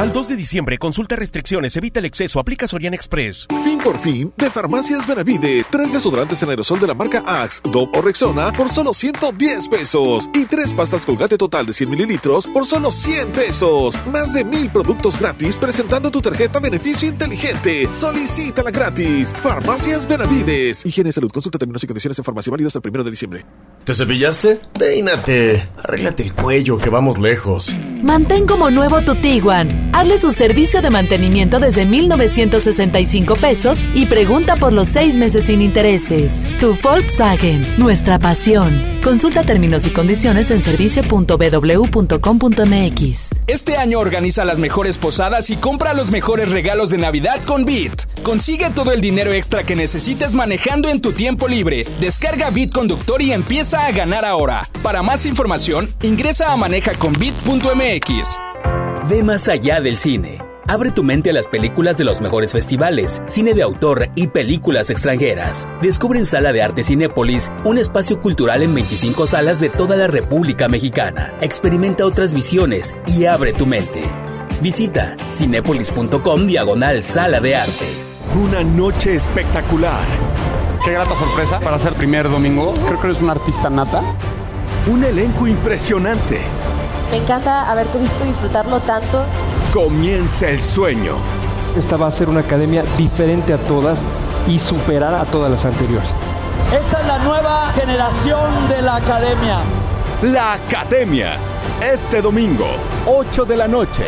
Al 2 de diciembre, consulta restricciones, evita el exceso, aplica Sorian Express. Fin por fin de Farmacias Benavides. Tres desodorantes en aerosol de la marca Axe, Dove o Rexona por solo 110 pesos. Y tres pastas Colgate total de 100 mililitros por solo 100 pesos. Más de mil productos gratis presentando tu tarjeta Beneficio Inteligente. Solicítala gratis. Farmacias Benavides. Higiene y salud. Consulta términos y condiciones en farmacia válidos el primero de diciembre. ¿Te cepillaste? Peínate. Arréglate el cuello, que vamos lejos. Mantén como nuevo tu Tiguan. Hazle su servicio de mantenimiento desde 1,965 pesos y pregunta por los seis meses sin intereses. Tu Volkswagen, nuestra pasión. Consulta términos y condiciones en servicio.bw.com.mx. Este año organiza las mejores posadas y compra los mejores regalos de Navidad con Bit. Consigue todo el dinero extra que necesites manejando en tu tiempo libre. Descarga Bit Conductor y empieza a ganar ahora. Para más información, ingresa a manejaconbit.mx. Ve más allá del cine. Abre tu mente a las películas de los mejores festivales, cine de autor y películas extranjeras. Descubre en Sala de Arte Cinépolis un espacio cultural en 25 salas de toda la República Mexicana. Experimenta otras visiones y abre tu mente. Visita cinépolis.com diagonal Sala de Arte. Una noche espectacular. Qué grata sorpresa para ser primer domingo. Creo que eres un artista nata. Un elenco impresionante. Me encanta haberte visto disfrutarlo tanto. Comienza el sueño. Esta va a ser una academia diferente a todas y superar a todas las anteriores. Esta es la nueva generación de la academia. La academia. Este domingo, 8 de la noche.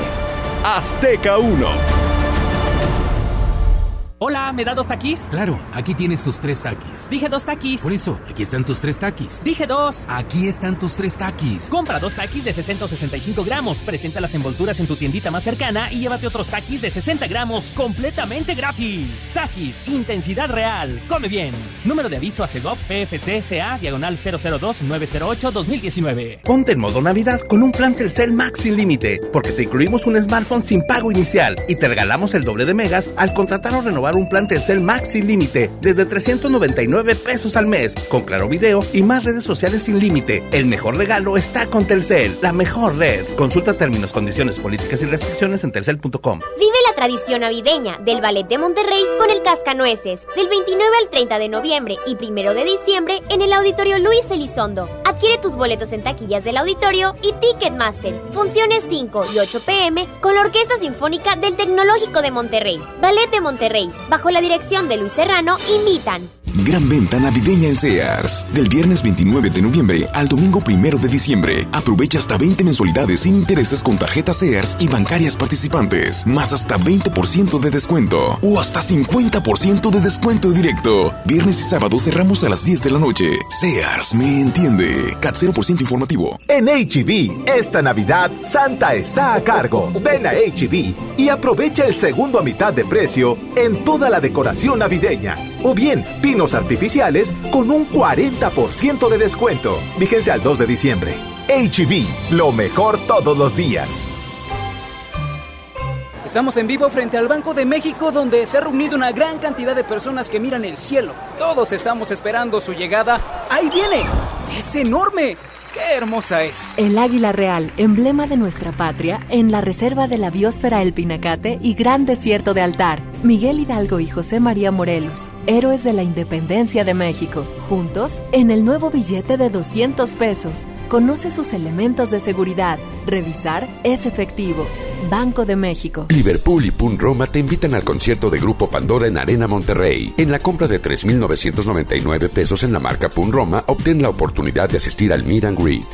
Azteca 1. Hola, ¿me da dos taquis? Claro, aquí tienes tus tres taquis. Dije dos taquis. Por eso, aquí están tus tres taquis. Dije dos. Aquí están tus tres taquis. Compra dos taquis de 665 gramos, presenta las envolturas en tu tiendita más cercana y llévate otros taquis de 60 gramos completamente gratis. Taquis, intensidad real. Come bien. Número de aviso a CEGOP PFC CA, diagonal 002-908-2019. Ponte en modo Navidad con un plan Telcel Max sin límite, porque te incluimos un smartphone sin pago inicial y te regalamos el doble de megas al contratar o renovar un plan Telcel Max sin límite desde 399 pesos al mes, con claro video y más redes sociales sin límite. El mejor regalo está con Telcel, la mejor red. Consulta términos, condiciones, políticas y restricciones en telcel.com. Vive la tradición navideña del Ballet de Monterrey con el Cascanueces, del 29 al 30 de noviembre y 1 de diciembre en el Auditorio Luis Elizondo. Adquiere tus boletos en taquillas del auditorio y Ticketmaster. Funciones 5 y 8 pm con la Orquesta Sinfónica del Tecnológico de Monterrey. Ballet de Monterrey, bajo la dirección de Luis Serrano, invitan. Gran venta navideña en Sears. Del viernes 29 de noviembre al domingo 1 de diciembre. Aprovecha hasta 20 mensualidades sin intereses con tarjetas Sears y bancarias participantes. Más hasta 20% de descuento. O hasta 50% de descuento directo. Viernes y sábado cerramos a las 10 de la noche. Sears me entiende. CAT 0% informativo. En HB, esta Navidad, Santa está a cargo. Ven a HB y aprovecha el segundo a mitad de precio en toda la decoración navideña. O bien, pinos artificiales con un 40% de descuento. Vigencia al 2 de diciembre. HB, lo mejor todos los días. Estamos en vivo frente al Banco de México donde se ha reunido una gran cantidad de personas que miran el cielo. Todos estamos esperando su llegada. ¡Ahí viene! ¡Es enorme! ¡Qué hermosa es! El águila real, emblema de nuestra patria, en la reserva de la biosfera El Pinacate y Gran Desierto de Altar. Miguel Hidalgo y José María Morelos, héroes de la independencia de México. Juntos, en el nuevo billete de 200 pesos. Conoce sus elementos de seguridad. Revisar es efectivo. Banco de México. Liverpool y Pun Roma te invitan al concierto de Grupo Pandora en Arena Monterrey. En la compra de 3.999 pesos en la marca Pun Roma, obtén la oportunidad de asistir al Meet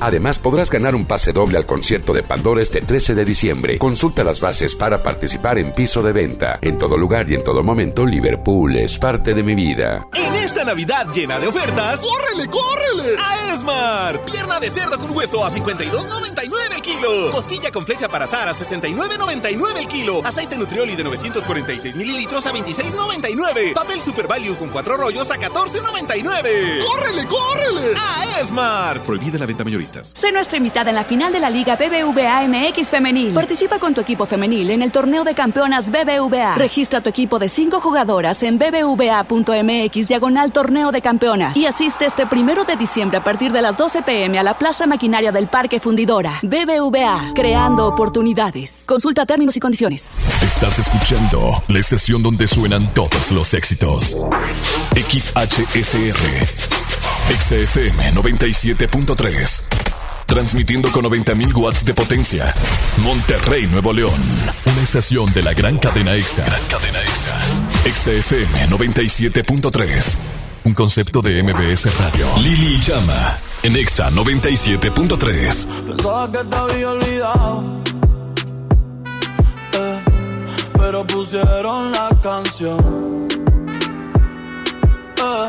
Además, podrás ganar un pase doble al concierto de Pandora este 13 de diciembre. Consulta las bases para participar en piso de venta. En todo lugar y en todo momento, Liverpool es parte de mi vida. En esta Navidad llena de ofertas, ¡córrele, córrele! A Esmar. Pierna de cerdo con hueso a 52.99 el kilo. Costilla con flecha para azar a 69.99 el kilo. Aceite Nutrioli de 946 mililitros a 26.99. Papel Super Value con cuatro rollos a 14.99. ¡Córrele, córrele! A Esmar. Prohibida la venta mayoristas. Sé nuestra invitada en la final de la Liga BBVA MX Femenil. Participa con tu equipo femenil en el torneo de campeonas BBVA. Registra tu equipo de cinco jugadoras en bbva.mx diagonal torneo de campeonas y asiste este primero de diciembre a partir de las 12 pm a la Plaza Maquinaria del Parque Fundidora. BBVA, creando oportunidades. Consulta términos y condiciones. Estás escuchando la estación donde suenan todos los éxitos. XHSR. XFM 97.3. Transmitiendo con 90.000 watts de potencia. Monterrey, Nuevo León. Una estación de la gran cadena EXA. cadena EXA. XFM 97.3. Un concepto de MBS Radio. Lili Llama. En EXA 97.3. Pensaba que te había olvidado. eh, pero pusieron la canción. Eh,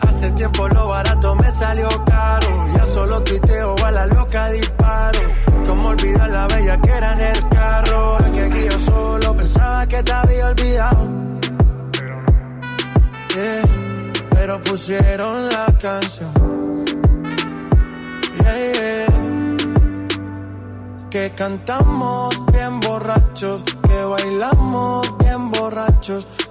Hace tiempo lo barato me salió caro. Ya solo tuiteo a la loca disparo. Como olvidar la bella que era en el carro. El que aquí yo solo pensaba que te había olvidado. Yeah, pero pusieron la canción. Yeah, yeah. Que cantamos bien borrachos, que bailamos bien borrachos,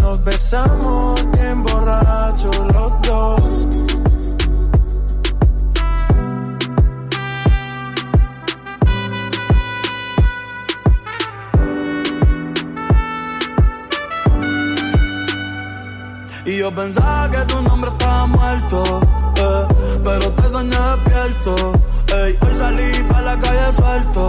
nos besamos bien borrachos los dos. Y yo pensaba que tu nombre estaba muerto, eh, pero te soñé despierto. Ey, hoy salí para la calle suelto,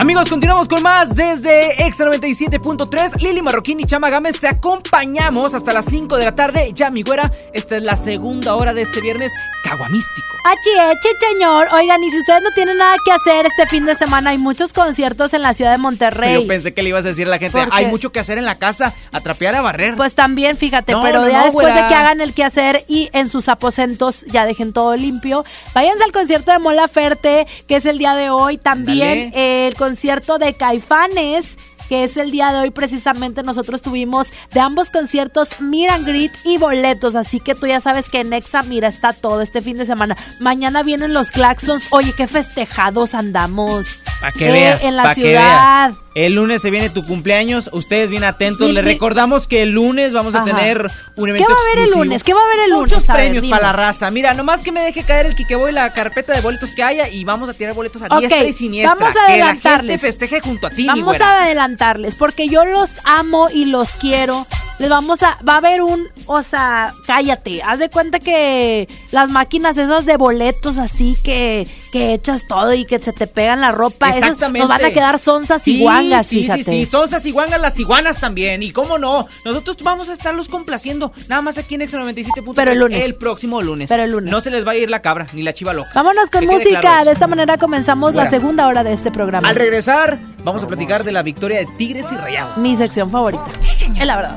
Amigos, continuamos con más desde Extra 97.3. Lili Marroquín y Chama Gámez te acompañamos hasta las 5 de la tarde. Ya, mi güera, esta es la segunda hora de este viernes caguamístico. Achieche, señor. Oigan, y si ustedes no tienen nada que hacer este fin de semana, hay muchos conciertos en la ciudad de Monterrey. Yo pensé que le ibas a decir a la gente, hay mucho que hacer en la casa, a trapear, a barrer. Pues también, fíjate, pero ya después de que hagan el que hacer y en sus aposentos ya dejen todo limpio, váyanse al concierto de Mola Ferte, que es el día de hoy. También el concierto de Caifanes que es el día de hoy precisamente nosotros tuvimos de ambos conciertos Miran Grit y boletos, así que tú ya sabes que en Exa Mira está todo este fin de semana. Mañana vienen los Claxons, oye, qué festejados andamos. Para que veas, en la ciudad. El lunes se viene tu cumpleaños, ustedes bien atentos. Les recordamos que el lunes vamos a tener un evento ¿Qué va a haber el lunes? ¿Qué va a haber el lunes? Muchos premios para la raza. Mira, nomás que me deje caer el Kikeboy la carpeta de boletos que haya y vamos a tirar boletos a diestra y siniestra. Vamos a adelantarles. Que la gente festeje junto a ti, Vamos a adelantarles porque yo los amo y los quiero les vamos a, va a haber un, o sea, cállate, haz de cuenta que las máquinas esas de boletos así que, que echas todo y que se te pegan la ropa, Exactamente. nos van a quedar sonzas y guangas, sí, fíjate. Sí, sí, sonzas y guangas, las iguanas también, y cómo no, nosotros vamos a estarlos complaciendo, nada más aquí en Exa 97.3 Pero el lunes. El próximo lunes. Pero el lunes. No se les va a ir la cabra, ni la chiva loca. Vámonos con música, de esta manera comenzamos la segunda hora de este programa. Al regresar, vamos a platicar de la victoria de Tigres y Rayados. Mi sección favorita. Sí, señor. Es la verdad.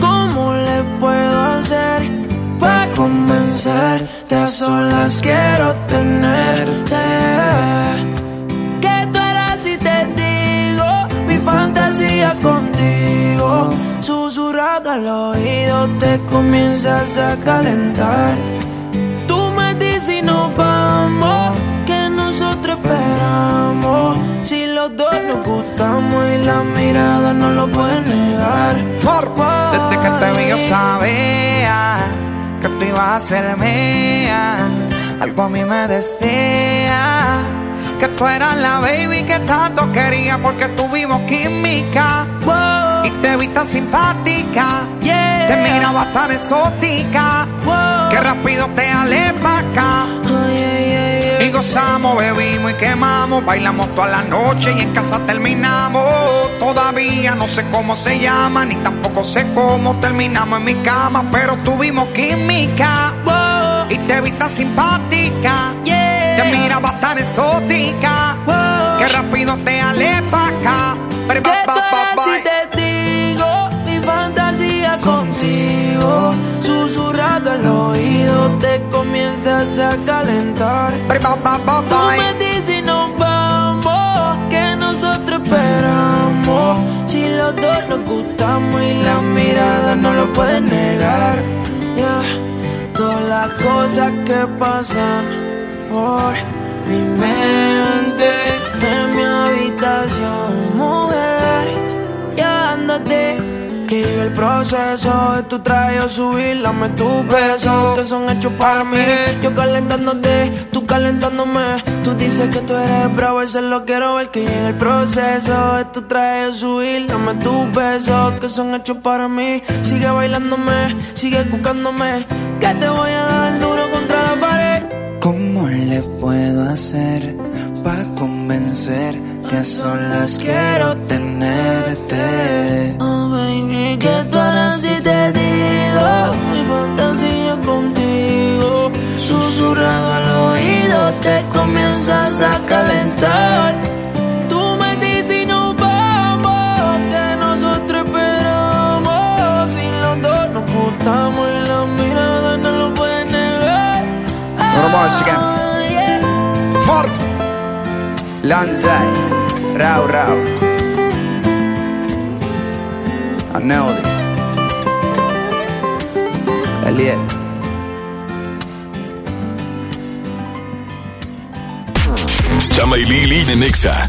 ¿Cómo le puedo hacer para convencerte? A solas quiero tenerte. Que tú eras y te digo mi fantasía contigo. Susurrado al oído te comienzas a calentar. Tú me dices y nos vamos, que nosotros esperamos. Si los dos nos gustamos y la mirada no lo puede negar. Desde que te vi yo sabía que tú ibas a ser mía. Algo a mí me decía que tú eras la baby que tanto quería porque tuvimos química. Y te vi tan simpática, te miraba tan exótica, que rápido te alé pa' acá. Y gozamos, bebimos y quemamos, bailamos toda la noche y en casa terminamos. Todavía no sé cómo se llama, ni tampoco sé cómo terminamos en mi cama, pero tuvimos química. Y te vi tan simpática, te miraba tan exótica, que rápido te alé pa' acá. Pero ¿Qué tal si te digo mi fantasía contigo? Susurrado al oído te comienzas a calentar. Tú me dices esperamos. Si los dos nos gustamos y la mirada no lo pueden negar. Yeah. Todas las cosas que pasan por mi mente en mi habitación, mujer, ya ándate. Que llegue el proceso de tu traje subir, dame tus besos que son hechos para mí. Yo calentándote, tú calentándome. Tú dices que tú eres bravo, eso lo quiero ver. Que llegue el proceso de tu traje subir, dame tus besos que son hechos para mí. Sigue bailándome, sigue buscándome. Que te voy a dar duro contra la pared. ¿Cómo le puedo hacer para convencerte? A solas quiero tenerte. Baby, que tú harás si te digo mi fantasía contigo. Susurrado al oído te comienzas a calentar. Tú me dices y nos vamos, que nosotros esperamos. Si los dos nos gustamos y la mirada no lo pueden negar. música. For Lanzai, Rau Rau. Aneldi. Eliel. Chama y Lili de Nexa.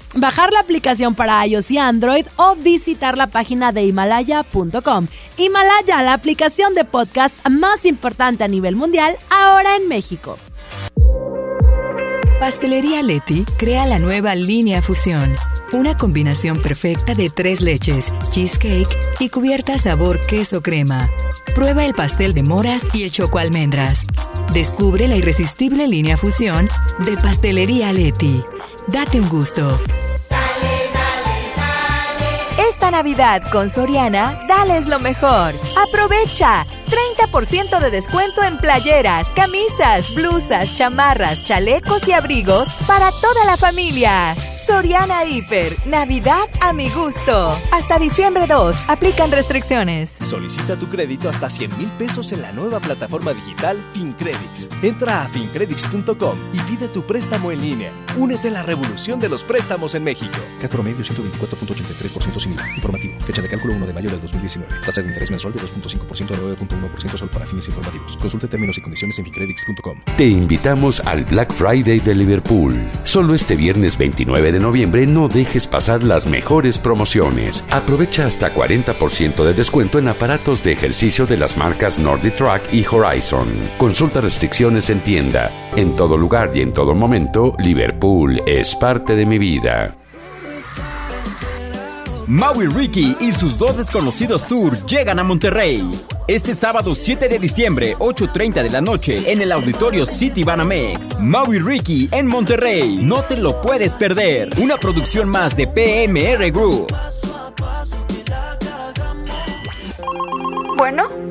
bajar la aplicación para iOS y Android o visitar la página de himalaya.com. Himalaya, la aplicación de podcast más importante a nivel mundial, ahora en México. Pastelería Leti crea la nueva línea Fusión, una combinación perfecta de tres leches, cheesecake y cubierta sabor queso crema. Prueba el pastel de moras y el choco almendras. Descubre la irresistible línea Fusión de Pastelería Leti. Date un gusto. Esta Navidad con Soriana, dales lo mejor. Aprovecha 30% de descuento en playeras, camisas, blusas, chamarras, chalecos y abrigos para toda la familia. Soriana Hiper, Navidad a mi gusto. Hasta diciembre 2, aplican restricciones. Solicita tu crédito hasta 100 mil pesos en la nueva plataforma digital FinCredits. Entra a fincredits.com y pide tu préstamo en línea. Únete a la revolución de los préstamos en México. Cat promedio 124.83% sin IVA. Informativo. Fecha de cálculo 1 de mayo del 2019. Tasa de interés mensual de 2.5% a 9.1% solo para fines informativos. Consulte términos y condiciones en. Te invitamos al Black Friday de Liverpool. Solo este viernes 29 de noviembre no dejes pasar las mejores promociones. Aprovecha hasta 40% de descuento en aparatos de ejercicio de las marcas Track y Horizon. Consulta restricciones en tienda. En todo lugar y en todo momento, Liverpool es parte de mi vida. Maui Ricky y sus dos desconocidos tour llegan a Monterrey. Este sábado 7 de diciembre, 8.30 de la noche, en el auditorio City Banamex. Maui Ricky en Monterrey. No te lo puedes perder. Una producción más de PMR Group. Bueno.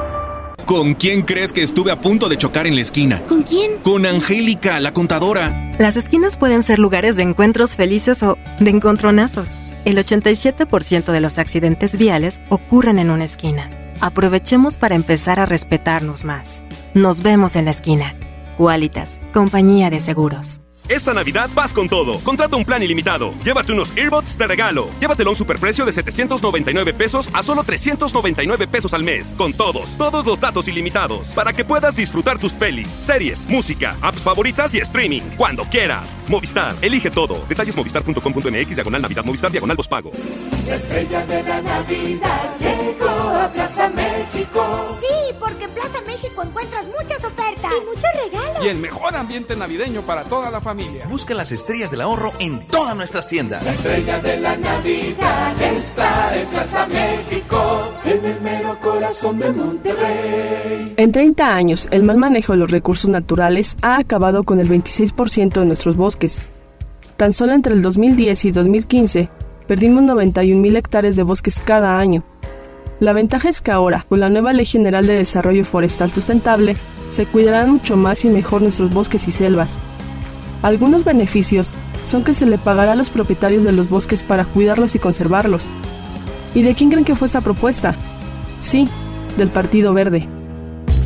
¿Con quién crees que estuve a punto de chocar en la esquina? ¿Con quién? Con Angélica, la contadora. Las esquinas pueden ser lugares de encuentros felices o de encontronazos. El 87% de los accidentes viales ocurren en una esquina. Aprovechemos para empezar a respetarnos más. Nos vemos en la esquina. Qualitas, compañía de seguros. Esta Navidad vas con todo. Contrata un plan ilimitado. Llévate unos earbuds de regalo. Llévatelo a un superprecio de 799 pesos a solo 399 pesos al mes. Con todos, todos los datos ilimitados. Para que puedas disfrutar tus pelis, series, música, apps favoritas y streaming. Cuando quieras. Movistar, elige todo. Detalles movistar.com.mx, diagonal Navidad, Movistar, diagonal pago. La estrella de la Navidad llegó a Plaza México. Sí, porque en Plaza México encuentras muchas ofertas y muchos regalos. Y el mejor ambiente navideño para toda la familia. Busca las estrellas del ahorro en todas nuestras tiendas. La estrella de la Navidad está en Plaza México, en el mero corazón de Monterrey. En 30 años, el mal manejo de los recursos naturales ha acabado con el 26% de nuestros bosques. Tan solo entre el 2010 y 2015, perdimos 91 mil hectáreas de bosques cada año. La ventaja es que ahora, con la nueva Ley General de Desarrollo Forestal Sustentable, se cuidarán mucho más y mejor nuestros bosques y selvas, algunos beneficios son que se le pagará a los propietarios de los bosques para cuidarlos y conservarlos. ¿Y de quién creen que fue esta propuesta? Sí, del Partido Verde.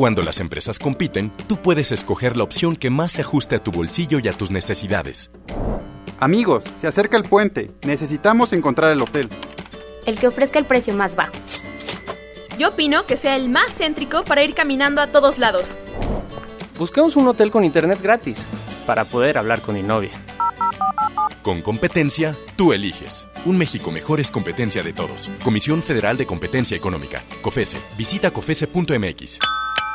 Cuando las empresas compiten, tú puedes escoger la opción que más se ajuste a tu bolsillo y a tus necesidades. Amigos, se acerca el puente. Necesitamos encontrar el hotel. El que ofrezca el precio más bajo. Yo opino que sea el más céntrico para ir caminando a todos lados. Busquemos un hotel con internet gratis para poder hablar con mi novia. Con competencia, tú eliges. Un México mejor es competencia de todos. Comisión Federal de Competencia Económica. COFESE. Visita COFESE.mx.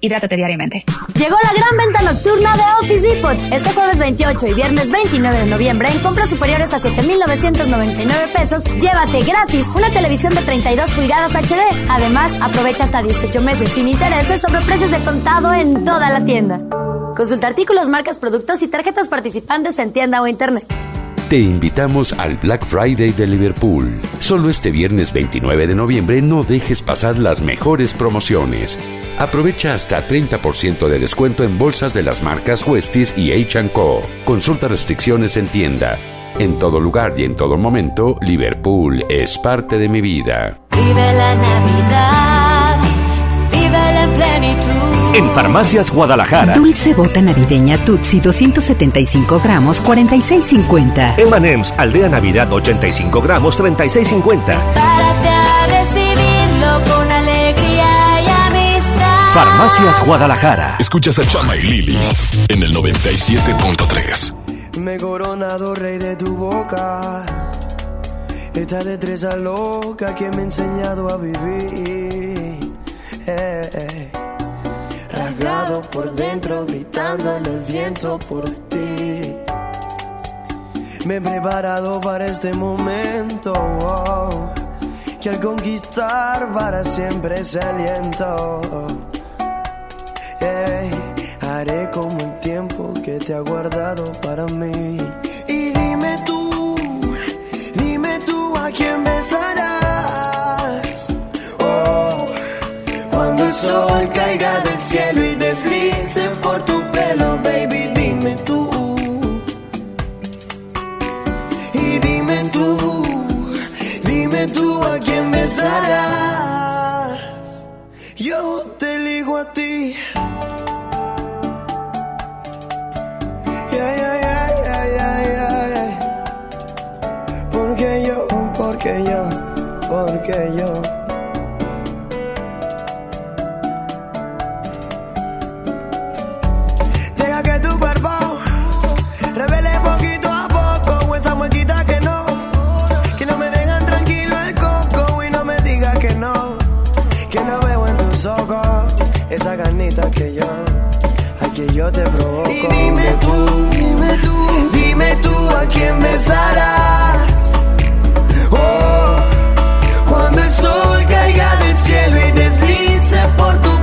Hidrátate diariamente. Llegó la gran venta nocturna de Office Depot. Este jueves 28 y viernes 29 de noviembre, en compras superiores a 7,999 pesos, llévate gratis una televisión de 32 pulgadas HD. Además, aprovecha hasta 18 meses sin intereses sobre precios de contado en toda la tienda. Consulta artículos, marcas, productos y tarjetas participantes en tienda o internet. Te invitamos al Black Friday de Liverpool. Solo este viernes 29 de noviembre no dejes pasar las mejores promociones. Aprovecha hasta 30% de descuento en bolsas de las marcas Westies y H Co. Consulta restricciones en tienda. En todo lugar y en todo momento, Liverpool es parte de mi vida. Vive la Navidad, vive en plenitud. En Farmacias Guadalajara. Dulce bota navideña Tutsi 275 gramos 46.50. Emanems Aldea Navidad 85 gramos 36.50. Párate a recibirlo con alegría y amistad. Farmacias Guadalajara. Escuchas a Chama y Lili en el 97.3. Me he coronado rey de tu boca. Esta destreza loca que me ha enseñado a vivir. Eh, eh. Por dentro, gritando en el viento por ti. Me he preparado para este momento. que al conquistar para siempre se aliento. Haré como el tiempo que te ha guardado para mí. Y dime tú, dime tú a quién besarás. Sol caiga del cielo y deslice por tu pelo, baby, dime tú. Y dime tú, dime tú a quién besarás. Yo te ligo a ti. Yeah, yeah, yeah. Porque yo, porque yo, porque yo. Y dime tú, dime tú, dime tú a quién besarás. Oh, cuando el sol caiga del cielo y deslice por tu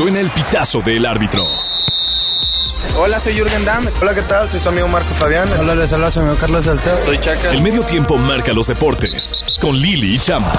Suena el pitazo del árbitro. Hola, soy Jürgen Damm. Hola, ¿qué tal? Soy su amigo Marco Fabián. Hola, les habla su amigo Carlos Salcedo. Soy Chaca. El medio tiempo marca los deportes con Lili y Chama.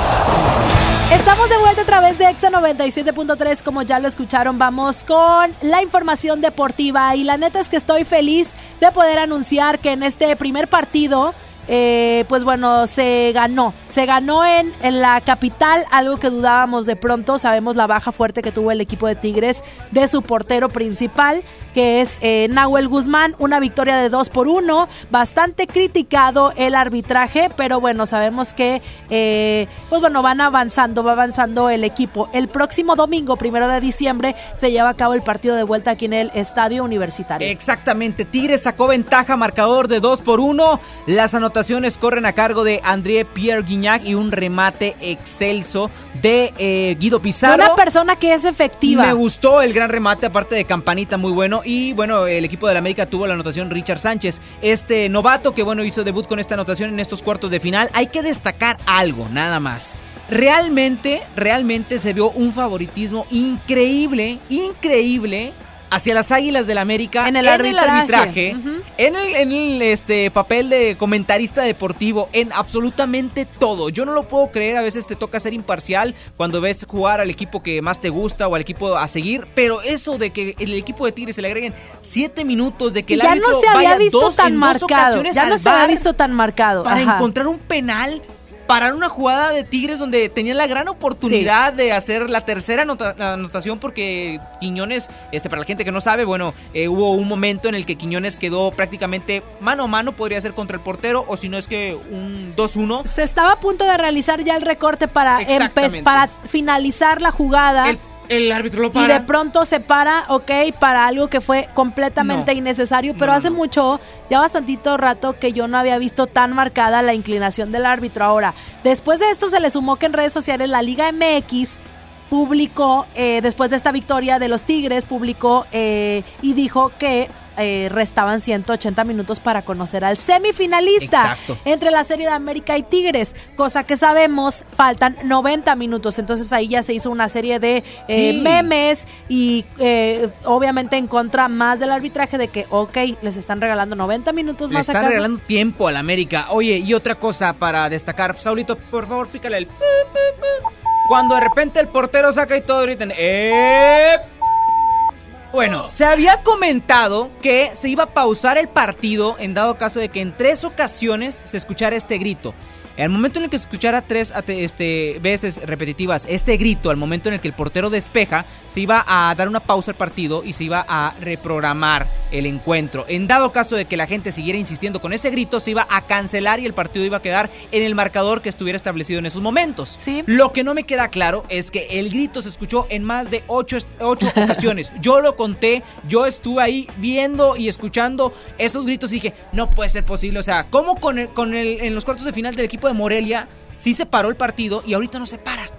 Estamos de vuelta a través de Exa 97.3, como ya lo escucharon, vamos con la información deportiva y la neta es que estoy feliz de poder anunciar que en este primer partido eh, pues bueno, se ganó. Se ganó en, en, la capital, algo que dudábamos de pronto. Sabemos la baja fuerte que tuvo el equipo de Tigres de su portero principal, que es eh, Nahuel Guzmán. Una victoria de 2 por 1. Bastante criticado el arbitraje, pero bueno, sabemos que, eh, pues bueno, van avanzando, va avanzando el equipo. El próximo domingo, primero de diciembre, se lleva a cabo el partido de vuelta aquí en el Estadio Universitario. Exactamente. Tigres sacó ventaja, marcador de 2 por 1. Las anotaciones corren a cargo de André Pierre Guignac y un remate excelso de eh, Guido Pizarro. Una persona que es efectiva. Me gustó el gran remate, aparte de campanita, muy bueno. Y bueno, el equipo de la América tuvo la anotación Richard Sánchez. Este novato que bueno hizo debut con esta anotación en estos cuartos de final. Hay que destacar algo, nada más. Realmente, realmente se vio un favoritismo increíble, increíble hacia las Águilas del América en el arbitraje, en, el, en el este papel de comentarista deportivo, en absolutamente todo. Yo no lo puedo creer, a veces te toca ser imparcial cuando ves jugar al equipo que más te gusta o al equipo a seguir, pero eso de que el equipo de Tigres se le agreguen siete minutos, de que el ya árbitro no se había vaya visto dos, tan en marcado, dos ocasiones ya no al se había visto tan marcado para Ajá. encontrar un penal parar una jugada de Tigres donde tenían la gran oportunidad de hacer la tercera anota- la anotación porque Quiñones, este para la gente que no sabe, bueno, eh, hubo un momento en el que Quiñones quedó prácticamente mano a mano, podría ser contra el portero o si no es que un 2-1. Se estaba a punto de realizar ya el recorte para, para finalizar la jugada. El, el árbitro lo y para. de pronto se para, ok, para algo que fue completamente No. innecesario, pero no, hace no. mucho, ya bastantito rato que yo no había visto tan marcada la inclinación del árbitro. Ahora, después de esto se le sumó que en redes sociales la Liga MX publicó, eh, después de esta victoria de los Tigres, publicó eh, y dijo que eh, restaban 180 minutos para conocer al semifinalista Exacto. entre la Serie de América y Tigres, cosa que sabemos faltan 90 minutos, entonces ahí ya se hizo una serie de eh, Sí. memes y eh, obviamente en contra más del arbitraje de que, ok, les están regalando 90 minutos Le más están acaso. regalando tiempo al América. Oye, y otra cosa para destacar. Saulito, por favor, pícale el... Cuando de repente el portero saca y todo gritan... ¡Eh! Bueno, se había comentado que se iba a pausar el partido en dado caso de que en tres ocasiones se escuchara este grito. El momento en el que se escuchara tres este, veces repetitivas este grito, al momento en el que el portero despeja, se iba a dar una pausa al partido y se iba a reprogramar el encuentro. En dado caso de que la gente siguiera insistiendo con ese grito, se iba a cancelar y el partido iba a quedar en el marcador que estuviera establecido en esos momentos. Lo que no me queda claro es que el grito se escuchó en más de ocho, ocho *laughs* ocasiones. Yo lo conté, yo estuve ahí viendo y escuchando esos gritos y dije, no puede ser posible. O sea, ¿cómo con el, con el, en los cuartos de final del equipo de Morelia sí se paró el partido y ahorita no se para?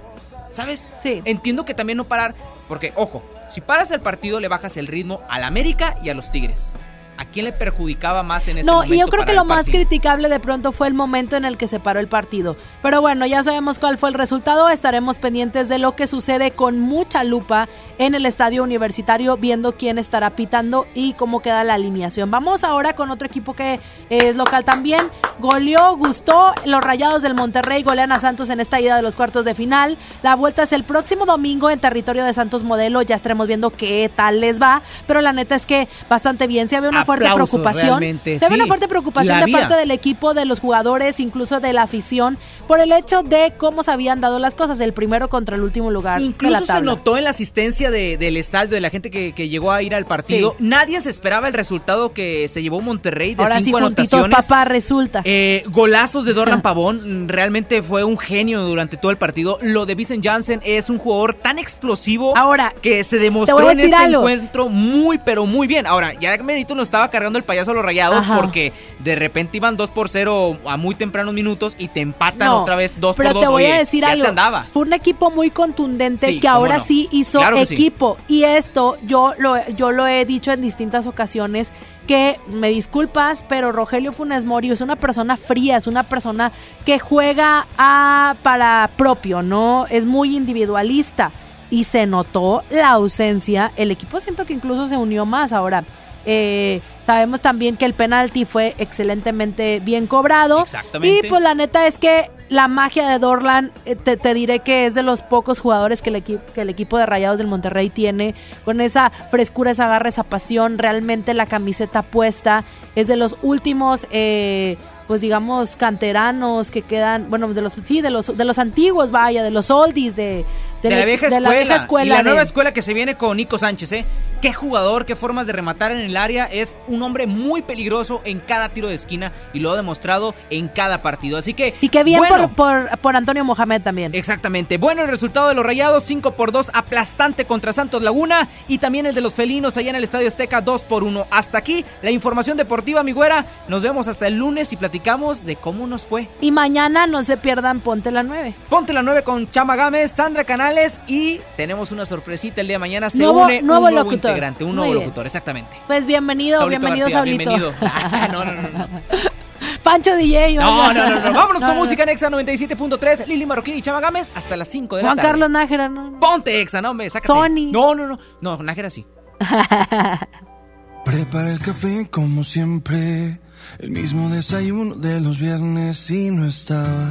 ¿Sabes? Sí. Entiendo que también no parar, porque, ojo, si paras el partido le bajas el ritmo al América y a los Tigres. ¿A quién le perjudicaba más en ese No, momento? y yo creo que lo más criticable de pronto fue el momento en el que se paró el partido. Pero bueno, ya sabemos cuál fue el resultado. Estaremos pendientes de lo que sucede con mucha lupa en el estadio universitario, viendo quién estará pitando y cómo queda la alineación. Vamos ahora con otro equipo que es local también. Goleó, gustó. Los rayados del Monterrey golean a Santos en esta ida de los cuartos de final. La vuelta es el próximo domingo en territorio de Santos Modelo. Ya estaremos viendo qué tal les va. Pero la neta es que bastante bien. Se había una fuerte preocupación. Se había una sí. fuerte preocupación La de había. parte del equipo, de los jugadores, incluso de la afición, por el hecho de cómo se habían dado las cosas, el primero contra el último lugar. de la Incluso se notó en la asistencia de- del estadio, de la gente que, que llegó a ir al partido. Sí. Nadie se esperaba el resultado que se llevó Monterrey de Ahora sí, cinco juntitos, anotaciones. papá, resulta. Eh, golazos de Dorlan *laughs* Pavón, realmente fue un genio durante todo el partido. Lo de Vincent Janssen es un jugador tan explosivo Ahora, que se demostró en este algo. encuentro muy, pero muy bien. Ahora, ya Merito nos estaba cargando el payaso a los rayados Ajá. porque de repente iban 2 por 0 a muy tempranos minutos y te empatan No, otra vez 2 por pero 2. te voy Oye, a decir algo. Fue un equipo muy contundente Sí, que ahora no. sí hizo Claro que sí. equipo. Y esto yo lo, yo lo he dicho en distintas ocasiones que me disculpas, pero Rogelio Funes Mori es una persona fría, es una persona que juega a para propio, ¿no? Es muy individualista. y se notó la ausencia. El equipo siento que incluso se unió más ahora. Eh, sabemos también que el penalti fue excelentemente bien cobrado. Exactamente. Y pues la neta es que la magia de Dorlan, eh, te, te diré que es de los pocos jugadores que el, que el equipo de Rayados del Monterrey tiene, con esa frescura, esa garra, esa pasión, realmente la camiseta puesta. Es de los últimos, eh, pues digamos, canteranos que quedan, bueno, de los, sí, de los, de los antiguos, vaya, de los oldies, de, De, la vieja de escuela. la vieja escuela y la de- nueva escuela que se viene con Nico Sánchez, ¿eh? Qué jugador, qué formas de rematar en el área. Es un hombre muy peligroso en cada tiro de esquina y lo ha demostrado en cada partido. Así que. Y qué bien bueno, por, por, por Antonio Mohamed también. Exactamente. Bueno, el resultado de los Rayados 5 por 2 aplastante contra Santos Laguna y también el de los felinos allá en el Estadio Azteca 2 por 1. Hasta aquí la información deportiva, mi güera. Nos vemos hasta el lunes y platicamos de cómo nos fue. Y mañana no se pierdan Ponte la 9. Ponte la 9 con Chama Gámez, Sandra Canales y tenemos una sorpresita el día de mañana. Se Nuevo- une nuevo un nuevo locutor. integrante, un nuevo locutor, exactamente. Pues bienvenido, Saulito bienvenido, García, Saulito. bienvenido. *laughs* Ah, no, no, no, no. *laughs* Pancho DJ. No, no, no, no. Vámonos *laughs* No, con no, música en Exa 97.3. Lili Marroquín y Chama Gámez hasta las 5 de la Juan tarde. Carlos Nájera, no. Ponte Exa, no, hombre, sácate. Sony. No, no, no. No, Nájera sí. Prepara el café como siempre, el mismo desayuno de los viernes y no estabas.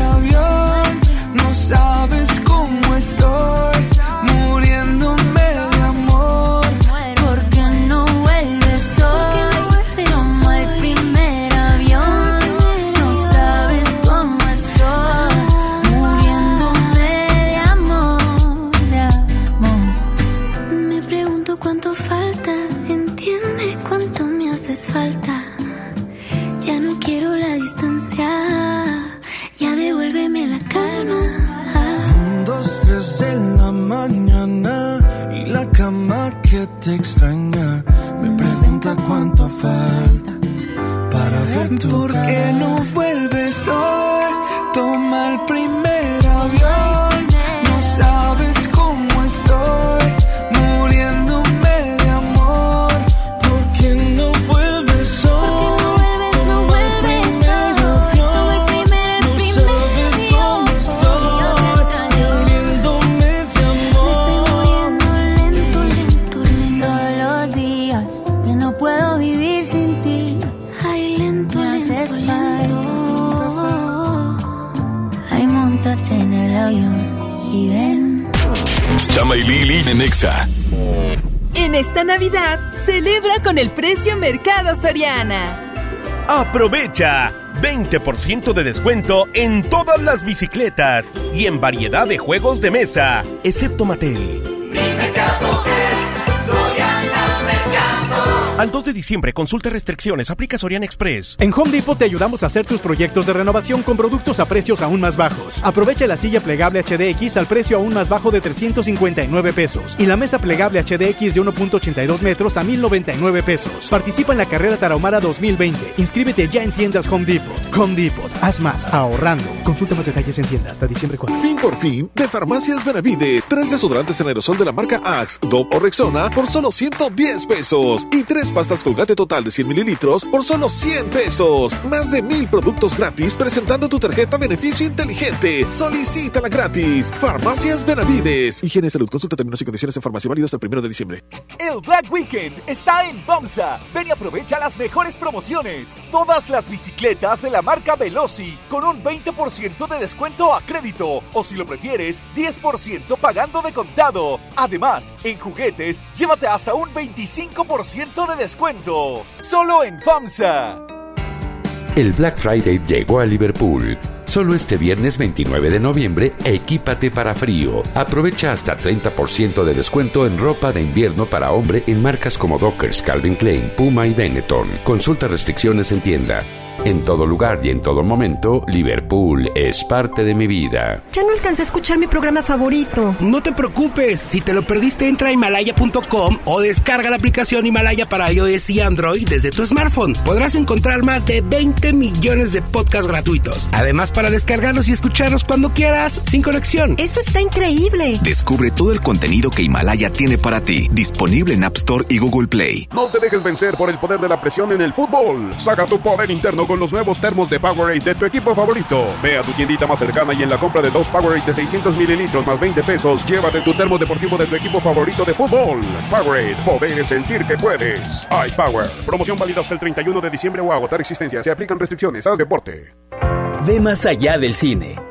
Exa. En esta Navidad, celebra con el precio Mercado Soriana. Aprovecha 20% de descuento en todas las bicicletas y en variedad de juegos de mesa, excepto Mattel. Al 2 de diciembre, consulta restricciones, aplica Sorian Express. En Home Depot te ayudamos a hacer tus proyectos de renovación con productos a precios aún más bajos. Aprovecha la silla plegable HDX al precio aún más bajo de 359 pesos y la mesa plegable HDX de 1.82 metros a 1099 pesos. Participa en la carrera Tarahumara 2020. Inscríbete ya en tiendas Home Depot. Home Depot, haz más ahorrando. Consulta más detalles en tienda hasta diciembre 4. Fin por fin, de Farmacias Benavides. Tres desodorantes en aerosol de la marca Axe, Dove o Rexona por solo 110 pesos. Y tres pastas Colgate total de 100 mililitros por solo 100 pesos. Más de mil productos gratis presentando tu tarjeta beneficio inteligente. Solicítala gratis. Farmacias Benavides. Higiene salud. Consulta términos y condiciones en farmacia válidos el primero de diciembre. El Black Weekend está en FAMSA. Ven y aprovecha las mejores promociones. Todas las bicicletas de la marca Veloci con un 20% de descuento a crédito. O si lo prefieres, 10% pagando de contado. Además, en juguetes, llévate hasta un 25% de descuento. Solo en FAMSA. El Black Friday llegó a Liverpool. Solo este viernes 29 de noviembre, equípate para frío. Aprovecha hasta 30% de descuento en ropa de invierno para hombre en marcas como Dockers, Calvin Klein, Puma y Benetton. Consulta restricciones en tienda. En todo lugar y en todo momento, Liverpool es parte de mi vida. Ya no alcancé a escuchar mi programa favorito. No te preocupes, si te lo perdiste entra a himalaya.com o descarga la aplicación Himalaya para iOS y Android desde tu smartphone. Podrás encontrar más de 20 millones de podcasts gratuitos. Además para descargarlos y escucharlos cuando quieras, sin conexión. Eso está increíble. Descubre todo el contenido que Himalaya tiene para ti, disponible en App Store y Google Play. No te dejes vencer por el poder de la presión en el fútbol. Saca tu poder interno con los nuevos termos de Powerade de tu equipo favorito. Ve a tu tiendita más cercana y en la compra de dos Powerade de 600 mililitros más 20 pesos, llévate tu termo deportivo de tu equipo favorito de fútbol. Powerade, poder sentir que puedes. iPower, promoción válida hasta el 31 de diciembre o agotar existencia. Se aplican restricciones. Haz deporte. Ve más allá del cine.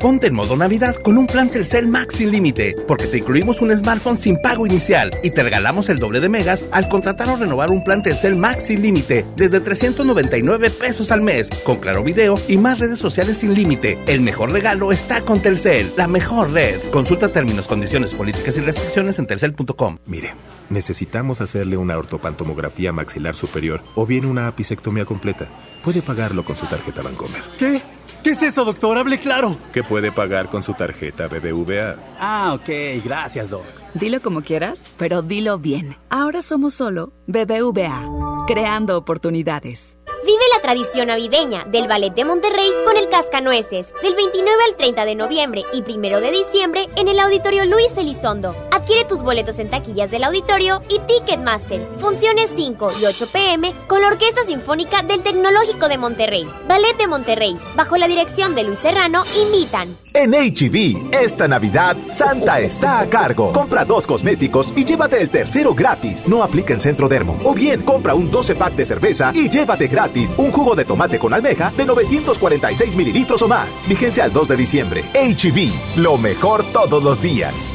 Ponte en modo Navidad con un plan Telcel Max sin límite, porque te incluimos un smartphone sin pago inicial y te regalamos el doble de megas al contratar o renovar un plan Telcel Max sin límite desde 399 pesos al mes, con claro video y más redes sociales sin límite. El mejor regalo está con Telcel, la mejor red. Consulta términos, condiciones, políticas y restricciones en telcel.com. Mire, necesitamos hacerle una ortopantomografía maxilar superior o bien una apicectomía completa. Puede pagarlo con su tarjeta Bancomer. ¿Qué? ¿Qué es eso, doctor? Hable claro. Que puede pagar con su tarjeta BBVA. Ah, ok. Gracias, doc. Dilo como quieras, pero dilo bien. Ahora somos solo BBVA, creando oportunidades. Vive la tradición navideña del Ballet de Monterrey con el Cascanueces, del 29 al 30 de noviembre y 1 de diciembre en el Auditorio Luis Elizondo. Adquiere tus boletos en taquillas del auditorio y Ticketmaster. Funciones 5 y 8 pm con la Orquesta Sinfónica del Tecnológico de Monterrey. Ballet de Monterrey, bajo la dirección de Luis Serrano, invitan. En HB, esta Navidad, Santa está a cargo. Compra dos cosméticos y llévate el tercero gratis. No aplica en Centro Dermo. O bien, compra un 12 pack de cerveza y llévate gratis un jugo de tomate con almeja de 946 mililitros o más. Vigencia al 2 de diciembre. HB, lo mejor todos los días.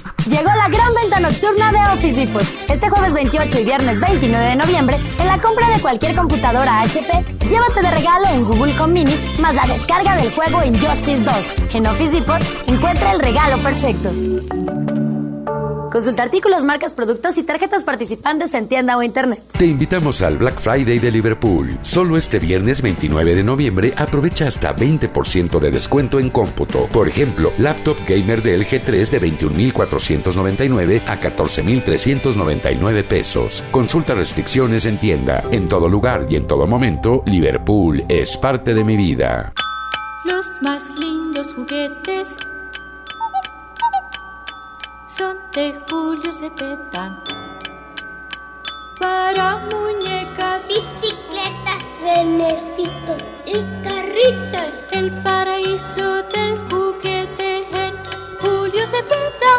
Llegó la gran venta nocturna de Office Depot. Este jueves 28 y viernes 29 de noviembre, en la compra de cualquier computadora HP, llévate de regalo un Google Com Mini más la descarga del juego Injustice 2. En Office Depot encuentra el regalo perfecto. Consulta artículos, marcas, productos y tarjetas participantes en tienda o internet. Te invitamos al Black Friday de Liverpool. Solo este viernes 29 de noviembre aprovecha hasta 20% de descuento en cómputo. Por ejemplo, laptop gamer de LG 3 de 21.499 a 14.399 pesos. Consulta restricciones en tienda. En todo lugar y en todo momento, Liverpool es parte de mi vida. Los más lindos juguetes son de Julio Cepeda. Para muñecas, bicicletas, renecitos y carritos. El paraíso del juguete en Julio Cepeda.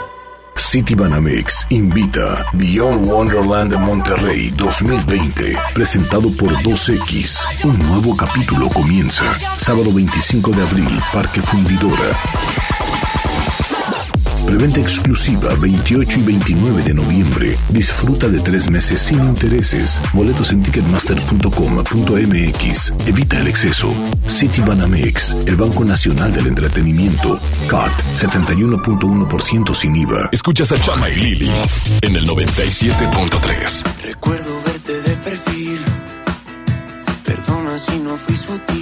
City Banamex invita Beyond Wonderland de Monterrey 2020, presentado por 2X. Un nuevo capítulo comienza. Sábado 25 de abril, Parque Fundidora. Preventa exclusiva 28 y 29 de noviembre. Disfruta de tres meses sin intereses. Boletos en ticketmaster.com.mx. Evita el exceso. City Banamex, el Banco Nacional del Entretenimiento. CAT 71.1% sin IVA. Escuchas a Chama y Lili en el 97.3. Recuerdo verte de perfil. Perdona si no fui sutil.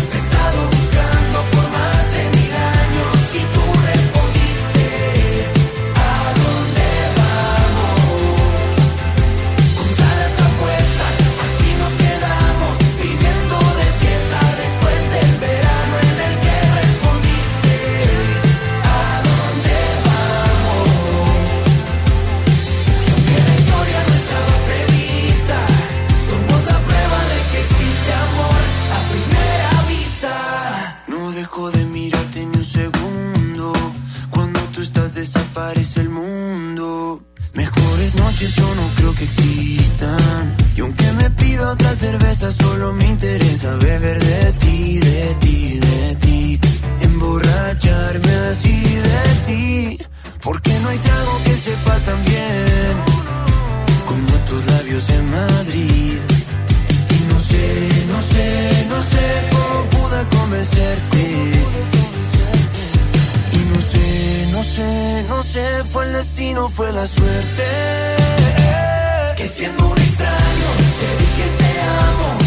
Que existan. Y aunque me pido otra cerveza, solo me interesa beber de ti, de ti, de ti. Emborracharme así de ti. Porque no hay trago que sepa tan bien como tus labios en Madrid. Y no sé, no sé, no sé cómo pude convencerte. Y no sé, no sé, no sé, fue el destino, fue la suerte. Que siendo un extraño, te dije te amo.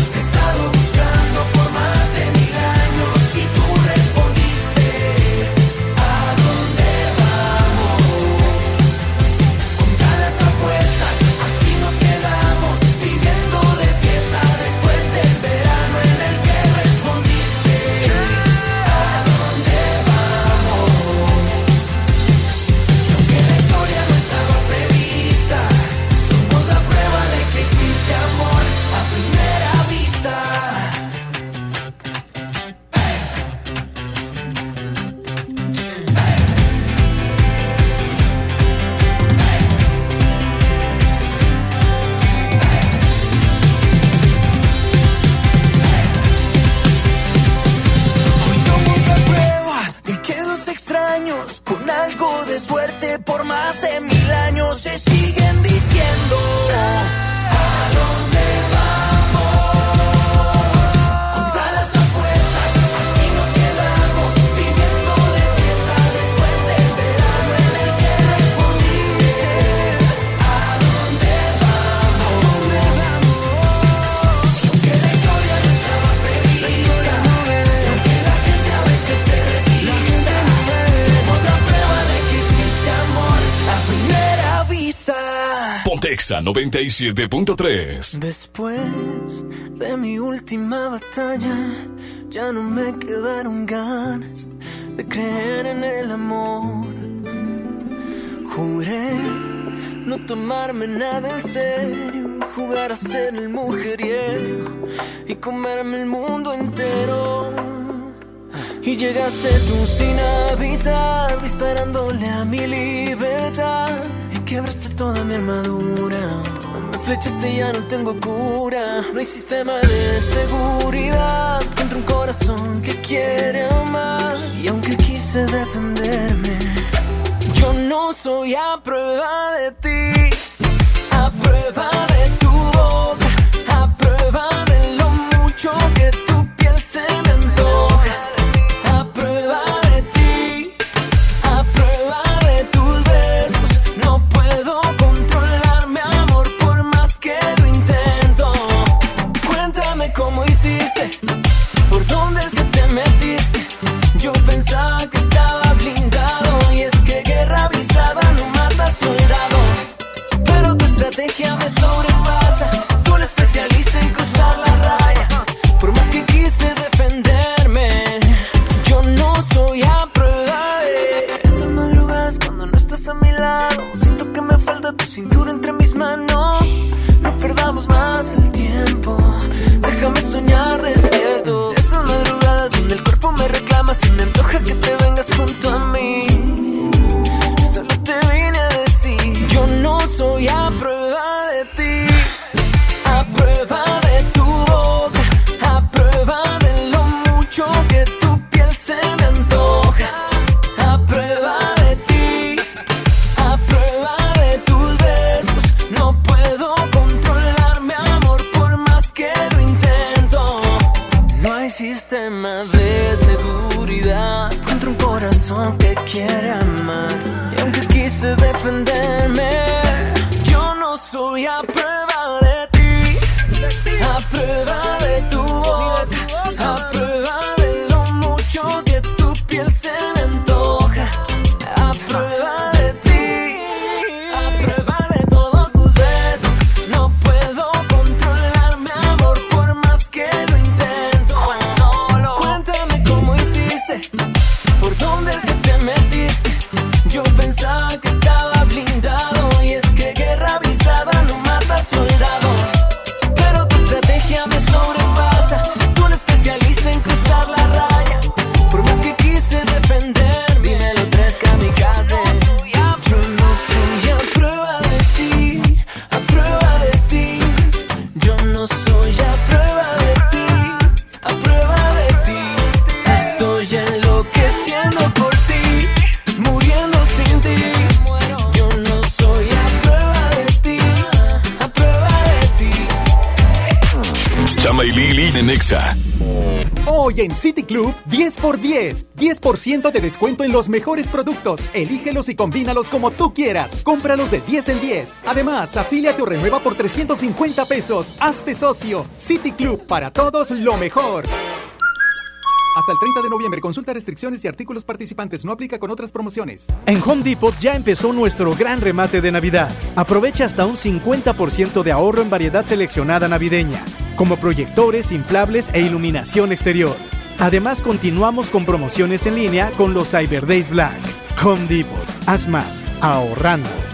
97.3. Después de mi última batalla, ya no me quedaron ganas de creer en el amor. Juré no tomarme nada en serio, jugar a ser el mujeriego y comerme el mundo entero. Y llegaste tú sin avisar, disparándole a mi libertad. Quebraste toda mi armadura. Me flechaste y ya no tengo cura. No hay sistema de seguridad contra un corazón que quiere amar. Y aunque quise defenderme, yo no soy a prueba de ti. A prueba de tu Hoy en City Club, 10 por 10. 10% de descuento en los mejores productos. Elígelos y combínalos como tú quieras. Cómpralos de 10 en 10. Además, afíliate o renueva por 350 pesos. Hazte socio. City Club, para todos lo mejor. Hasta el 30 de noviembre, consulta restricciones y artículos participantes. No aplica con otras promociones. En Home Depot ya empezó nuestro gran remate de Navidad. Aprovecha hasta un 50% de ahorro en variedad seleccionada navideña, como proyectores, inflables e iluminación exterior. Además, continuamos con promociones en línea con los Cyber Days Black. Home Depot, haz más, ahorrando.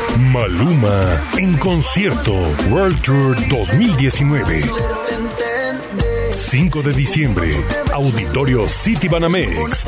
Maluma en concierto World Tour 2019. 5 de diciembre, Auditorio City Banamex.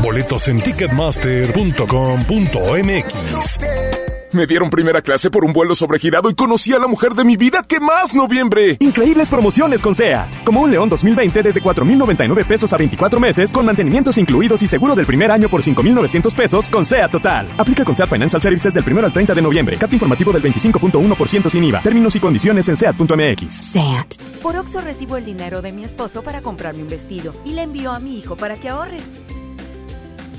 Boletos en ticketmaster.com.mx. Me dieron primera clase por un vuelo sobregirado y conocí a la mujer de mi vida. ¿Qué más, noviembre? Increíbles promociones con SEAT. Como un León 2020 desde 4,099 pesos a 24 meses, con mantenimientos incluidos y seguro del primer año por 5,900 pesos con SEAT Total. Aplica con SEAT Financial Services del 1 al 30 de noviembre. Cat informativo del 25.1% sin IVA. Términos y condiciones en SEAT.mx. SEAT. Por Oxo recibo el dinero de mi esposo para comprarme un vestido y le envío a mi hijo para que ahorre.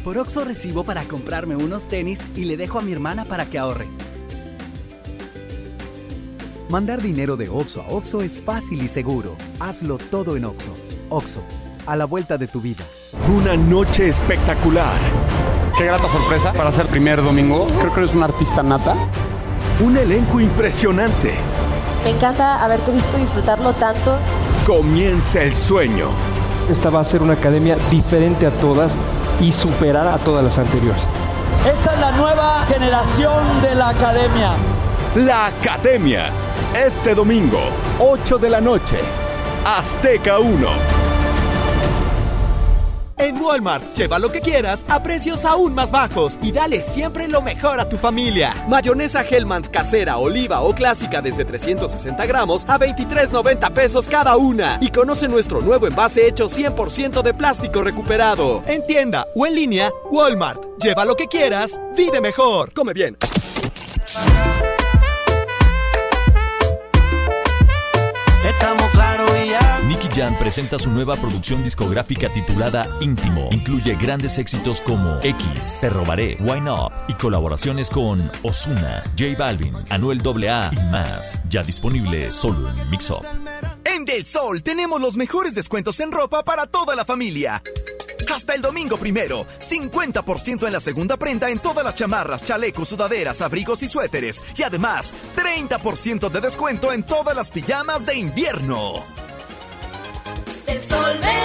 Por Oxo recibo para comprarme unos tenis y le dejo a mi hermana para que ahorre. Mandar dinero de Oxo a Oxo es fácil y seguro. Hazlo todo en Oxo. Oxo, a la vuelta de tu vida. Una noche espectacular. Qué grata sorpresa para ser primer domingo. Creo que eres un artista nata. Un elenco impresionante. Me encanta haberte visto disfrutarlo tanto. Comienza el sueño. Esta va a ser una academia diferente a todas y superar a todas las anteriores. Esta es la nueva generación de la academia. La Academia. Este domingo, 8 de la noche. Azteca 1. En Walmart, lleva lo que quieras a precios aún más bajos y dale siempre lo mejor a tu familia. Mayonesa Hellmann's casera, oliva o clásica desde 360 gramos a 23.90 pesos cada una. Y conoce nuestro nuevo envase hecho 100% de plástico recuperado. En tienda o en línea, Walmart. Lleva lo que quieras, vive mejor. Come bien. Jam presenta su nueva producción discográfica titulada Íntimo. Incluye grandes éxitos como X, Te Robaré, Wine Up y colaboraciones con Osuna, J Balvin, Anuel AA y más. Ya disponible solo en Mix. En Del Sol tenemos los mejores descuentos en ropa para toda la familia. Hasta el domingo primero, 50% en la segunda prenda en todas las chamarras, chalecos, sudaderas, abrigos y suéteres. Y además, 30% de descuento en todas las pijamas de invierno. El sol confianza.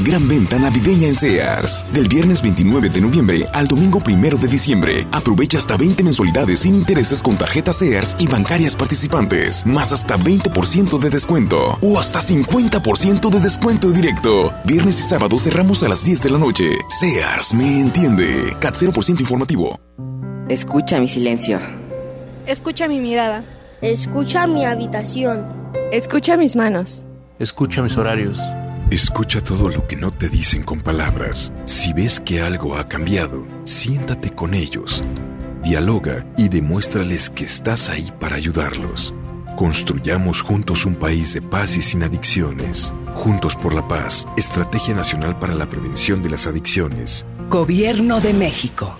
Gran venta navideña en Sears. Del viernes 29 de noviembre al domingo 1 de diciembre. Aprovecha hasta 20 mensualidades sin intereses con tarjetas Sears y bancarias participantes. Más hasta 20% de descuento. O hasta 50% de descuento directo. Viernes y sábado cerramos a las 10 de la noche. Sears me entiende. CAT 0% informativo. Escucha mi silencio. Escucha mi mirada. Escucha mi habitación. Escucha mis manos. Escucha mis horarios. Escucha todo lo que no te dicen con palabras. Si ves que algo ha cambiado, siéntate con ellos. Dialoga y demuéstrales que estás ahí para ayudarlos. Construyamos juntos un país de paz y sin adicciones. Juntos por la paz, Estrategia Nacional para la Prevención de las Adicciones. Gobierno de México.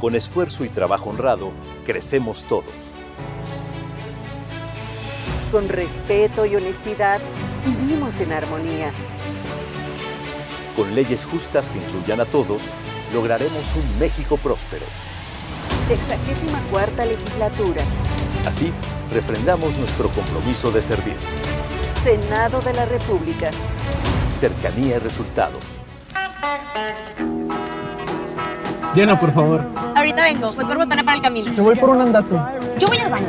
Con esfuerzo y trabajo honrado, crecemos todos. Con respeto y honestidad, vivimos en armonía. Con leyes justas que incluyan a todos, lograremos un México próspero. Sexagésima cuarta legislatura. Así, refrendamos nuestro compromiso de servir. Senado de la República. Cercanía y resultados. Llena, por favor. Ahorita vengo, voy por botana para el camino. Te voy por un andate. Yo voy al baño.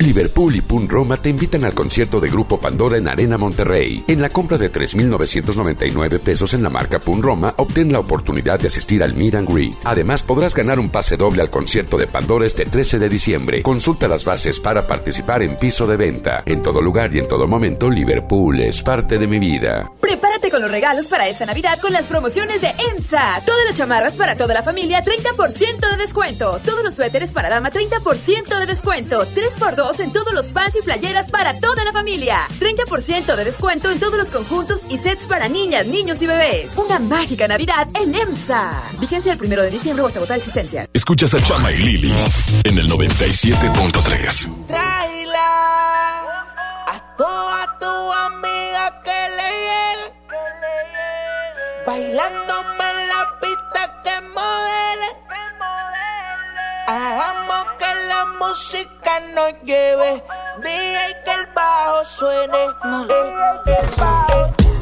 Liverpool y Pun Roma te invitan al concierto de Grupo Pandora en Arena Monterrey. En la compra de 3.999 pesos en la marca Pun Roma, obtén la oportunidad de asistir al Meet and Greet. Además, podrás ganar un pase doble al concierto de Pandora este 13 de diciembre. Consulta las bases para participar en piso de venta. En todo lugar y en todo momento, Liverpool es parte de mi vida. Prepárate con los regalos para esta Navidad con las promociones de EMSA. Todas las chamarras para toda la familia, 30% de descuento. Todos los suéteres para dama, 30% de descuento. 3x2 en todos los pants y playeras para toda la familia. 30% de descuento en todos los conjuntos y sets para niñas, niños y bebés. Una mágica Navidad en EMSA. Vigencia el primero de diciembre o hasta votar existencia. Escuchas a Chama y Lili en el 97.3. A toda tu amiga que le llegue. Bailándome en la pista que modele. Hagamos que la música nos lleve. DJ que el bajo suene. Eh, eh, eh.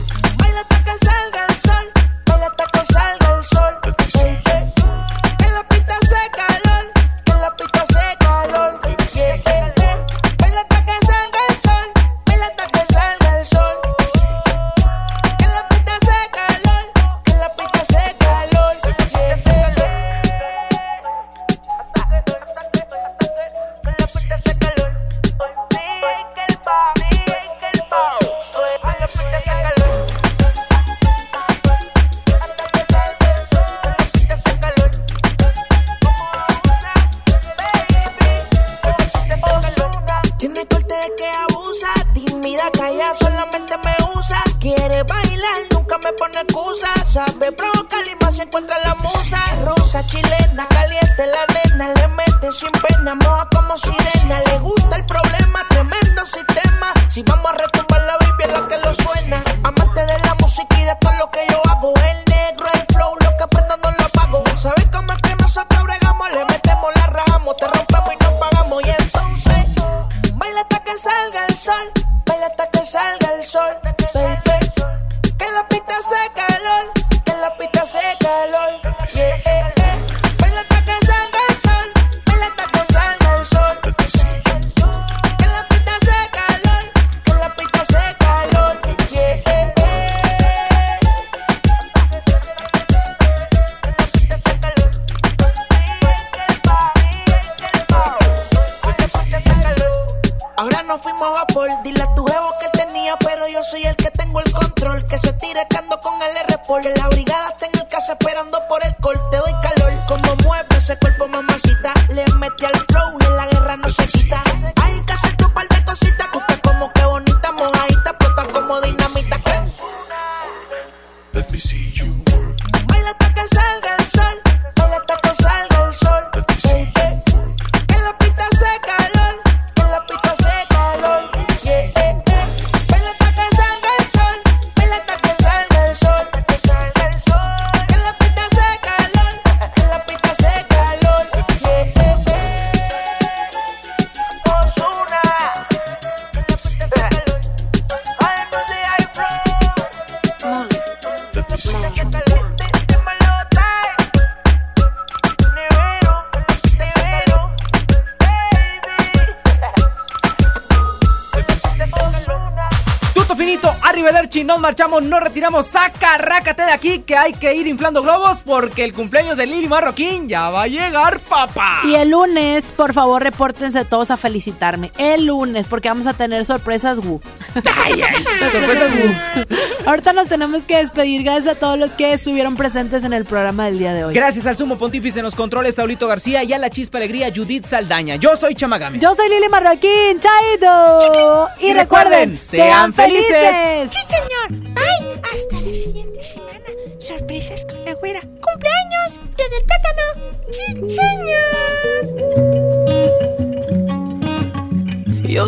Que hay que ir inflando globos porque el cumpleaños de Lili Marroquín ya va a llegar, papá. Y el lunes, por favor, repórtense todos a felicitarme. El lunes, porque vamos a tener sorpresas, Wu. Ay, ay, sorpresas, Wu. *laughs* Ahorita nos tenemos que despedir. Gracias a todos los que estuvieron presentes en el programa del día de hoy. Gracias al sumo pontífice en los controles, Saulito García, y a la chispa alegría, Judith Saldaña. Yo soy Chamagames. Yo soy Lili Marroquín, Chaito. Y recuerden, sean felices.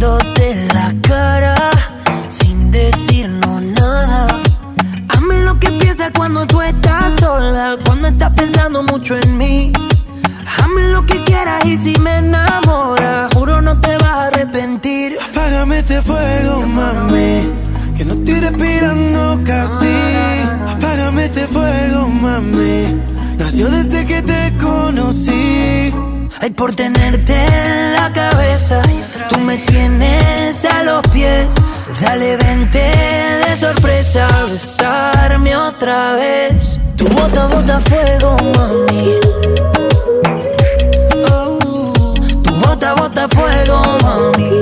viéndote en la cara sin decirnos nada. Hazme lo que piensas cuando tú estás sola, cuando estás pensando mucho en mí. Hazme lo que quieras y si me enamoras, juro no te vas a arrepentir. este fuego, mami. Que no estoy respirando casi. Apágame este fuego, mami. Nació desde que te conocí. Ay, por tenerte en la cabeza, Dale, vente de sorpresa, a besarme otra vez. Tu bota, bota fuego, mami. Oh, tu bota, bota fuego, mami.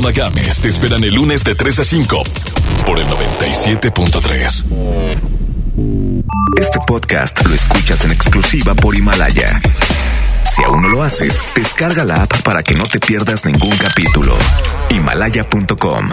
Marroquín y Chama Games te esperan el lunes de 3 a 5 por el 97.3. Este podcast lo escuchas en exclusiva por Himalaya. Si aún no lo haces, descarga la app para que no te pierdas ningún capítulo. Himalaya.com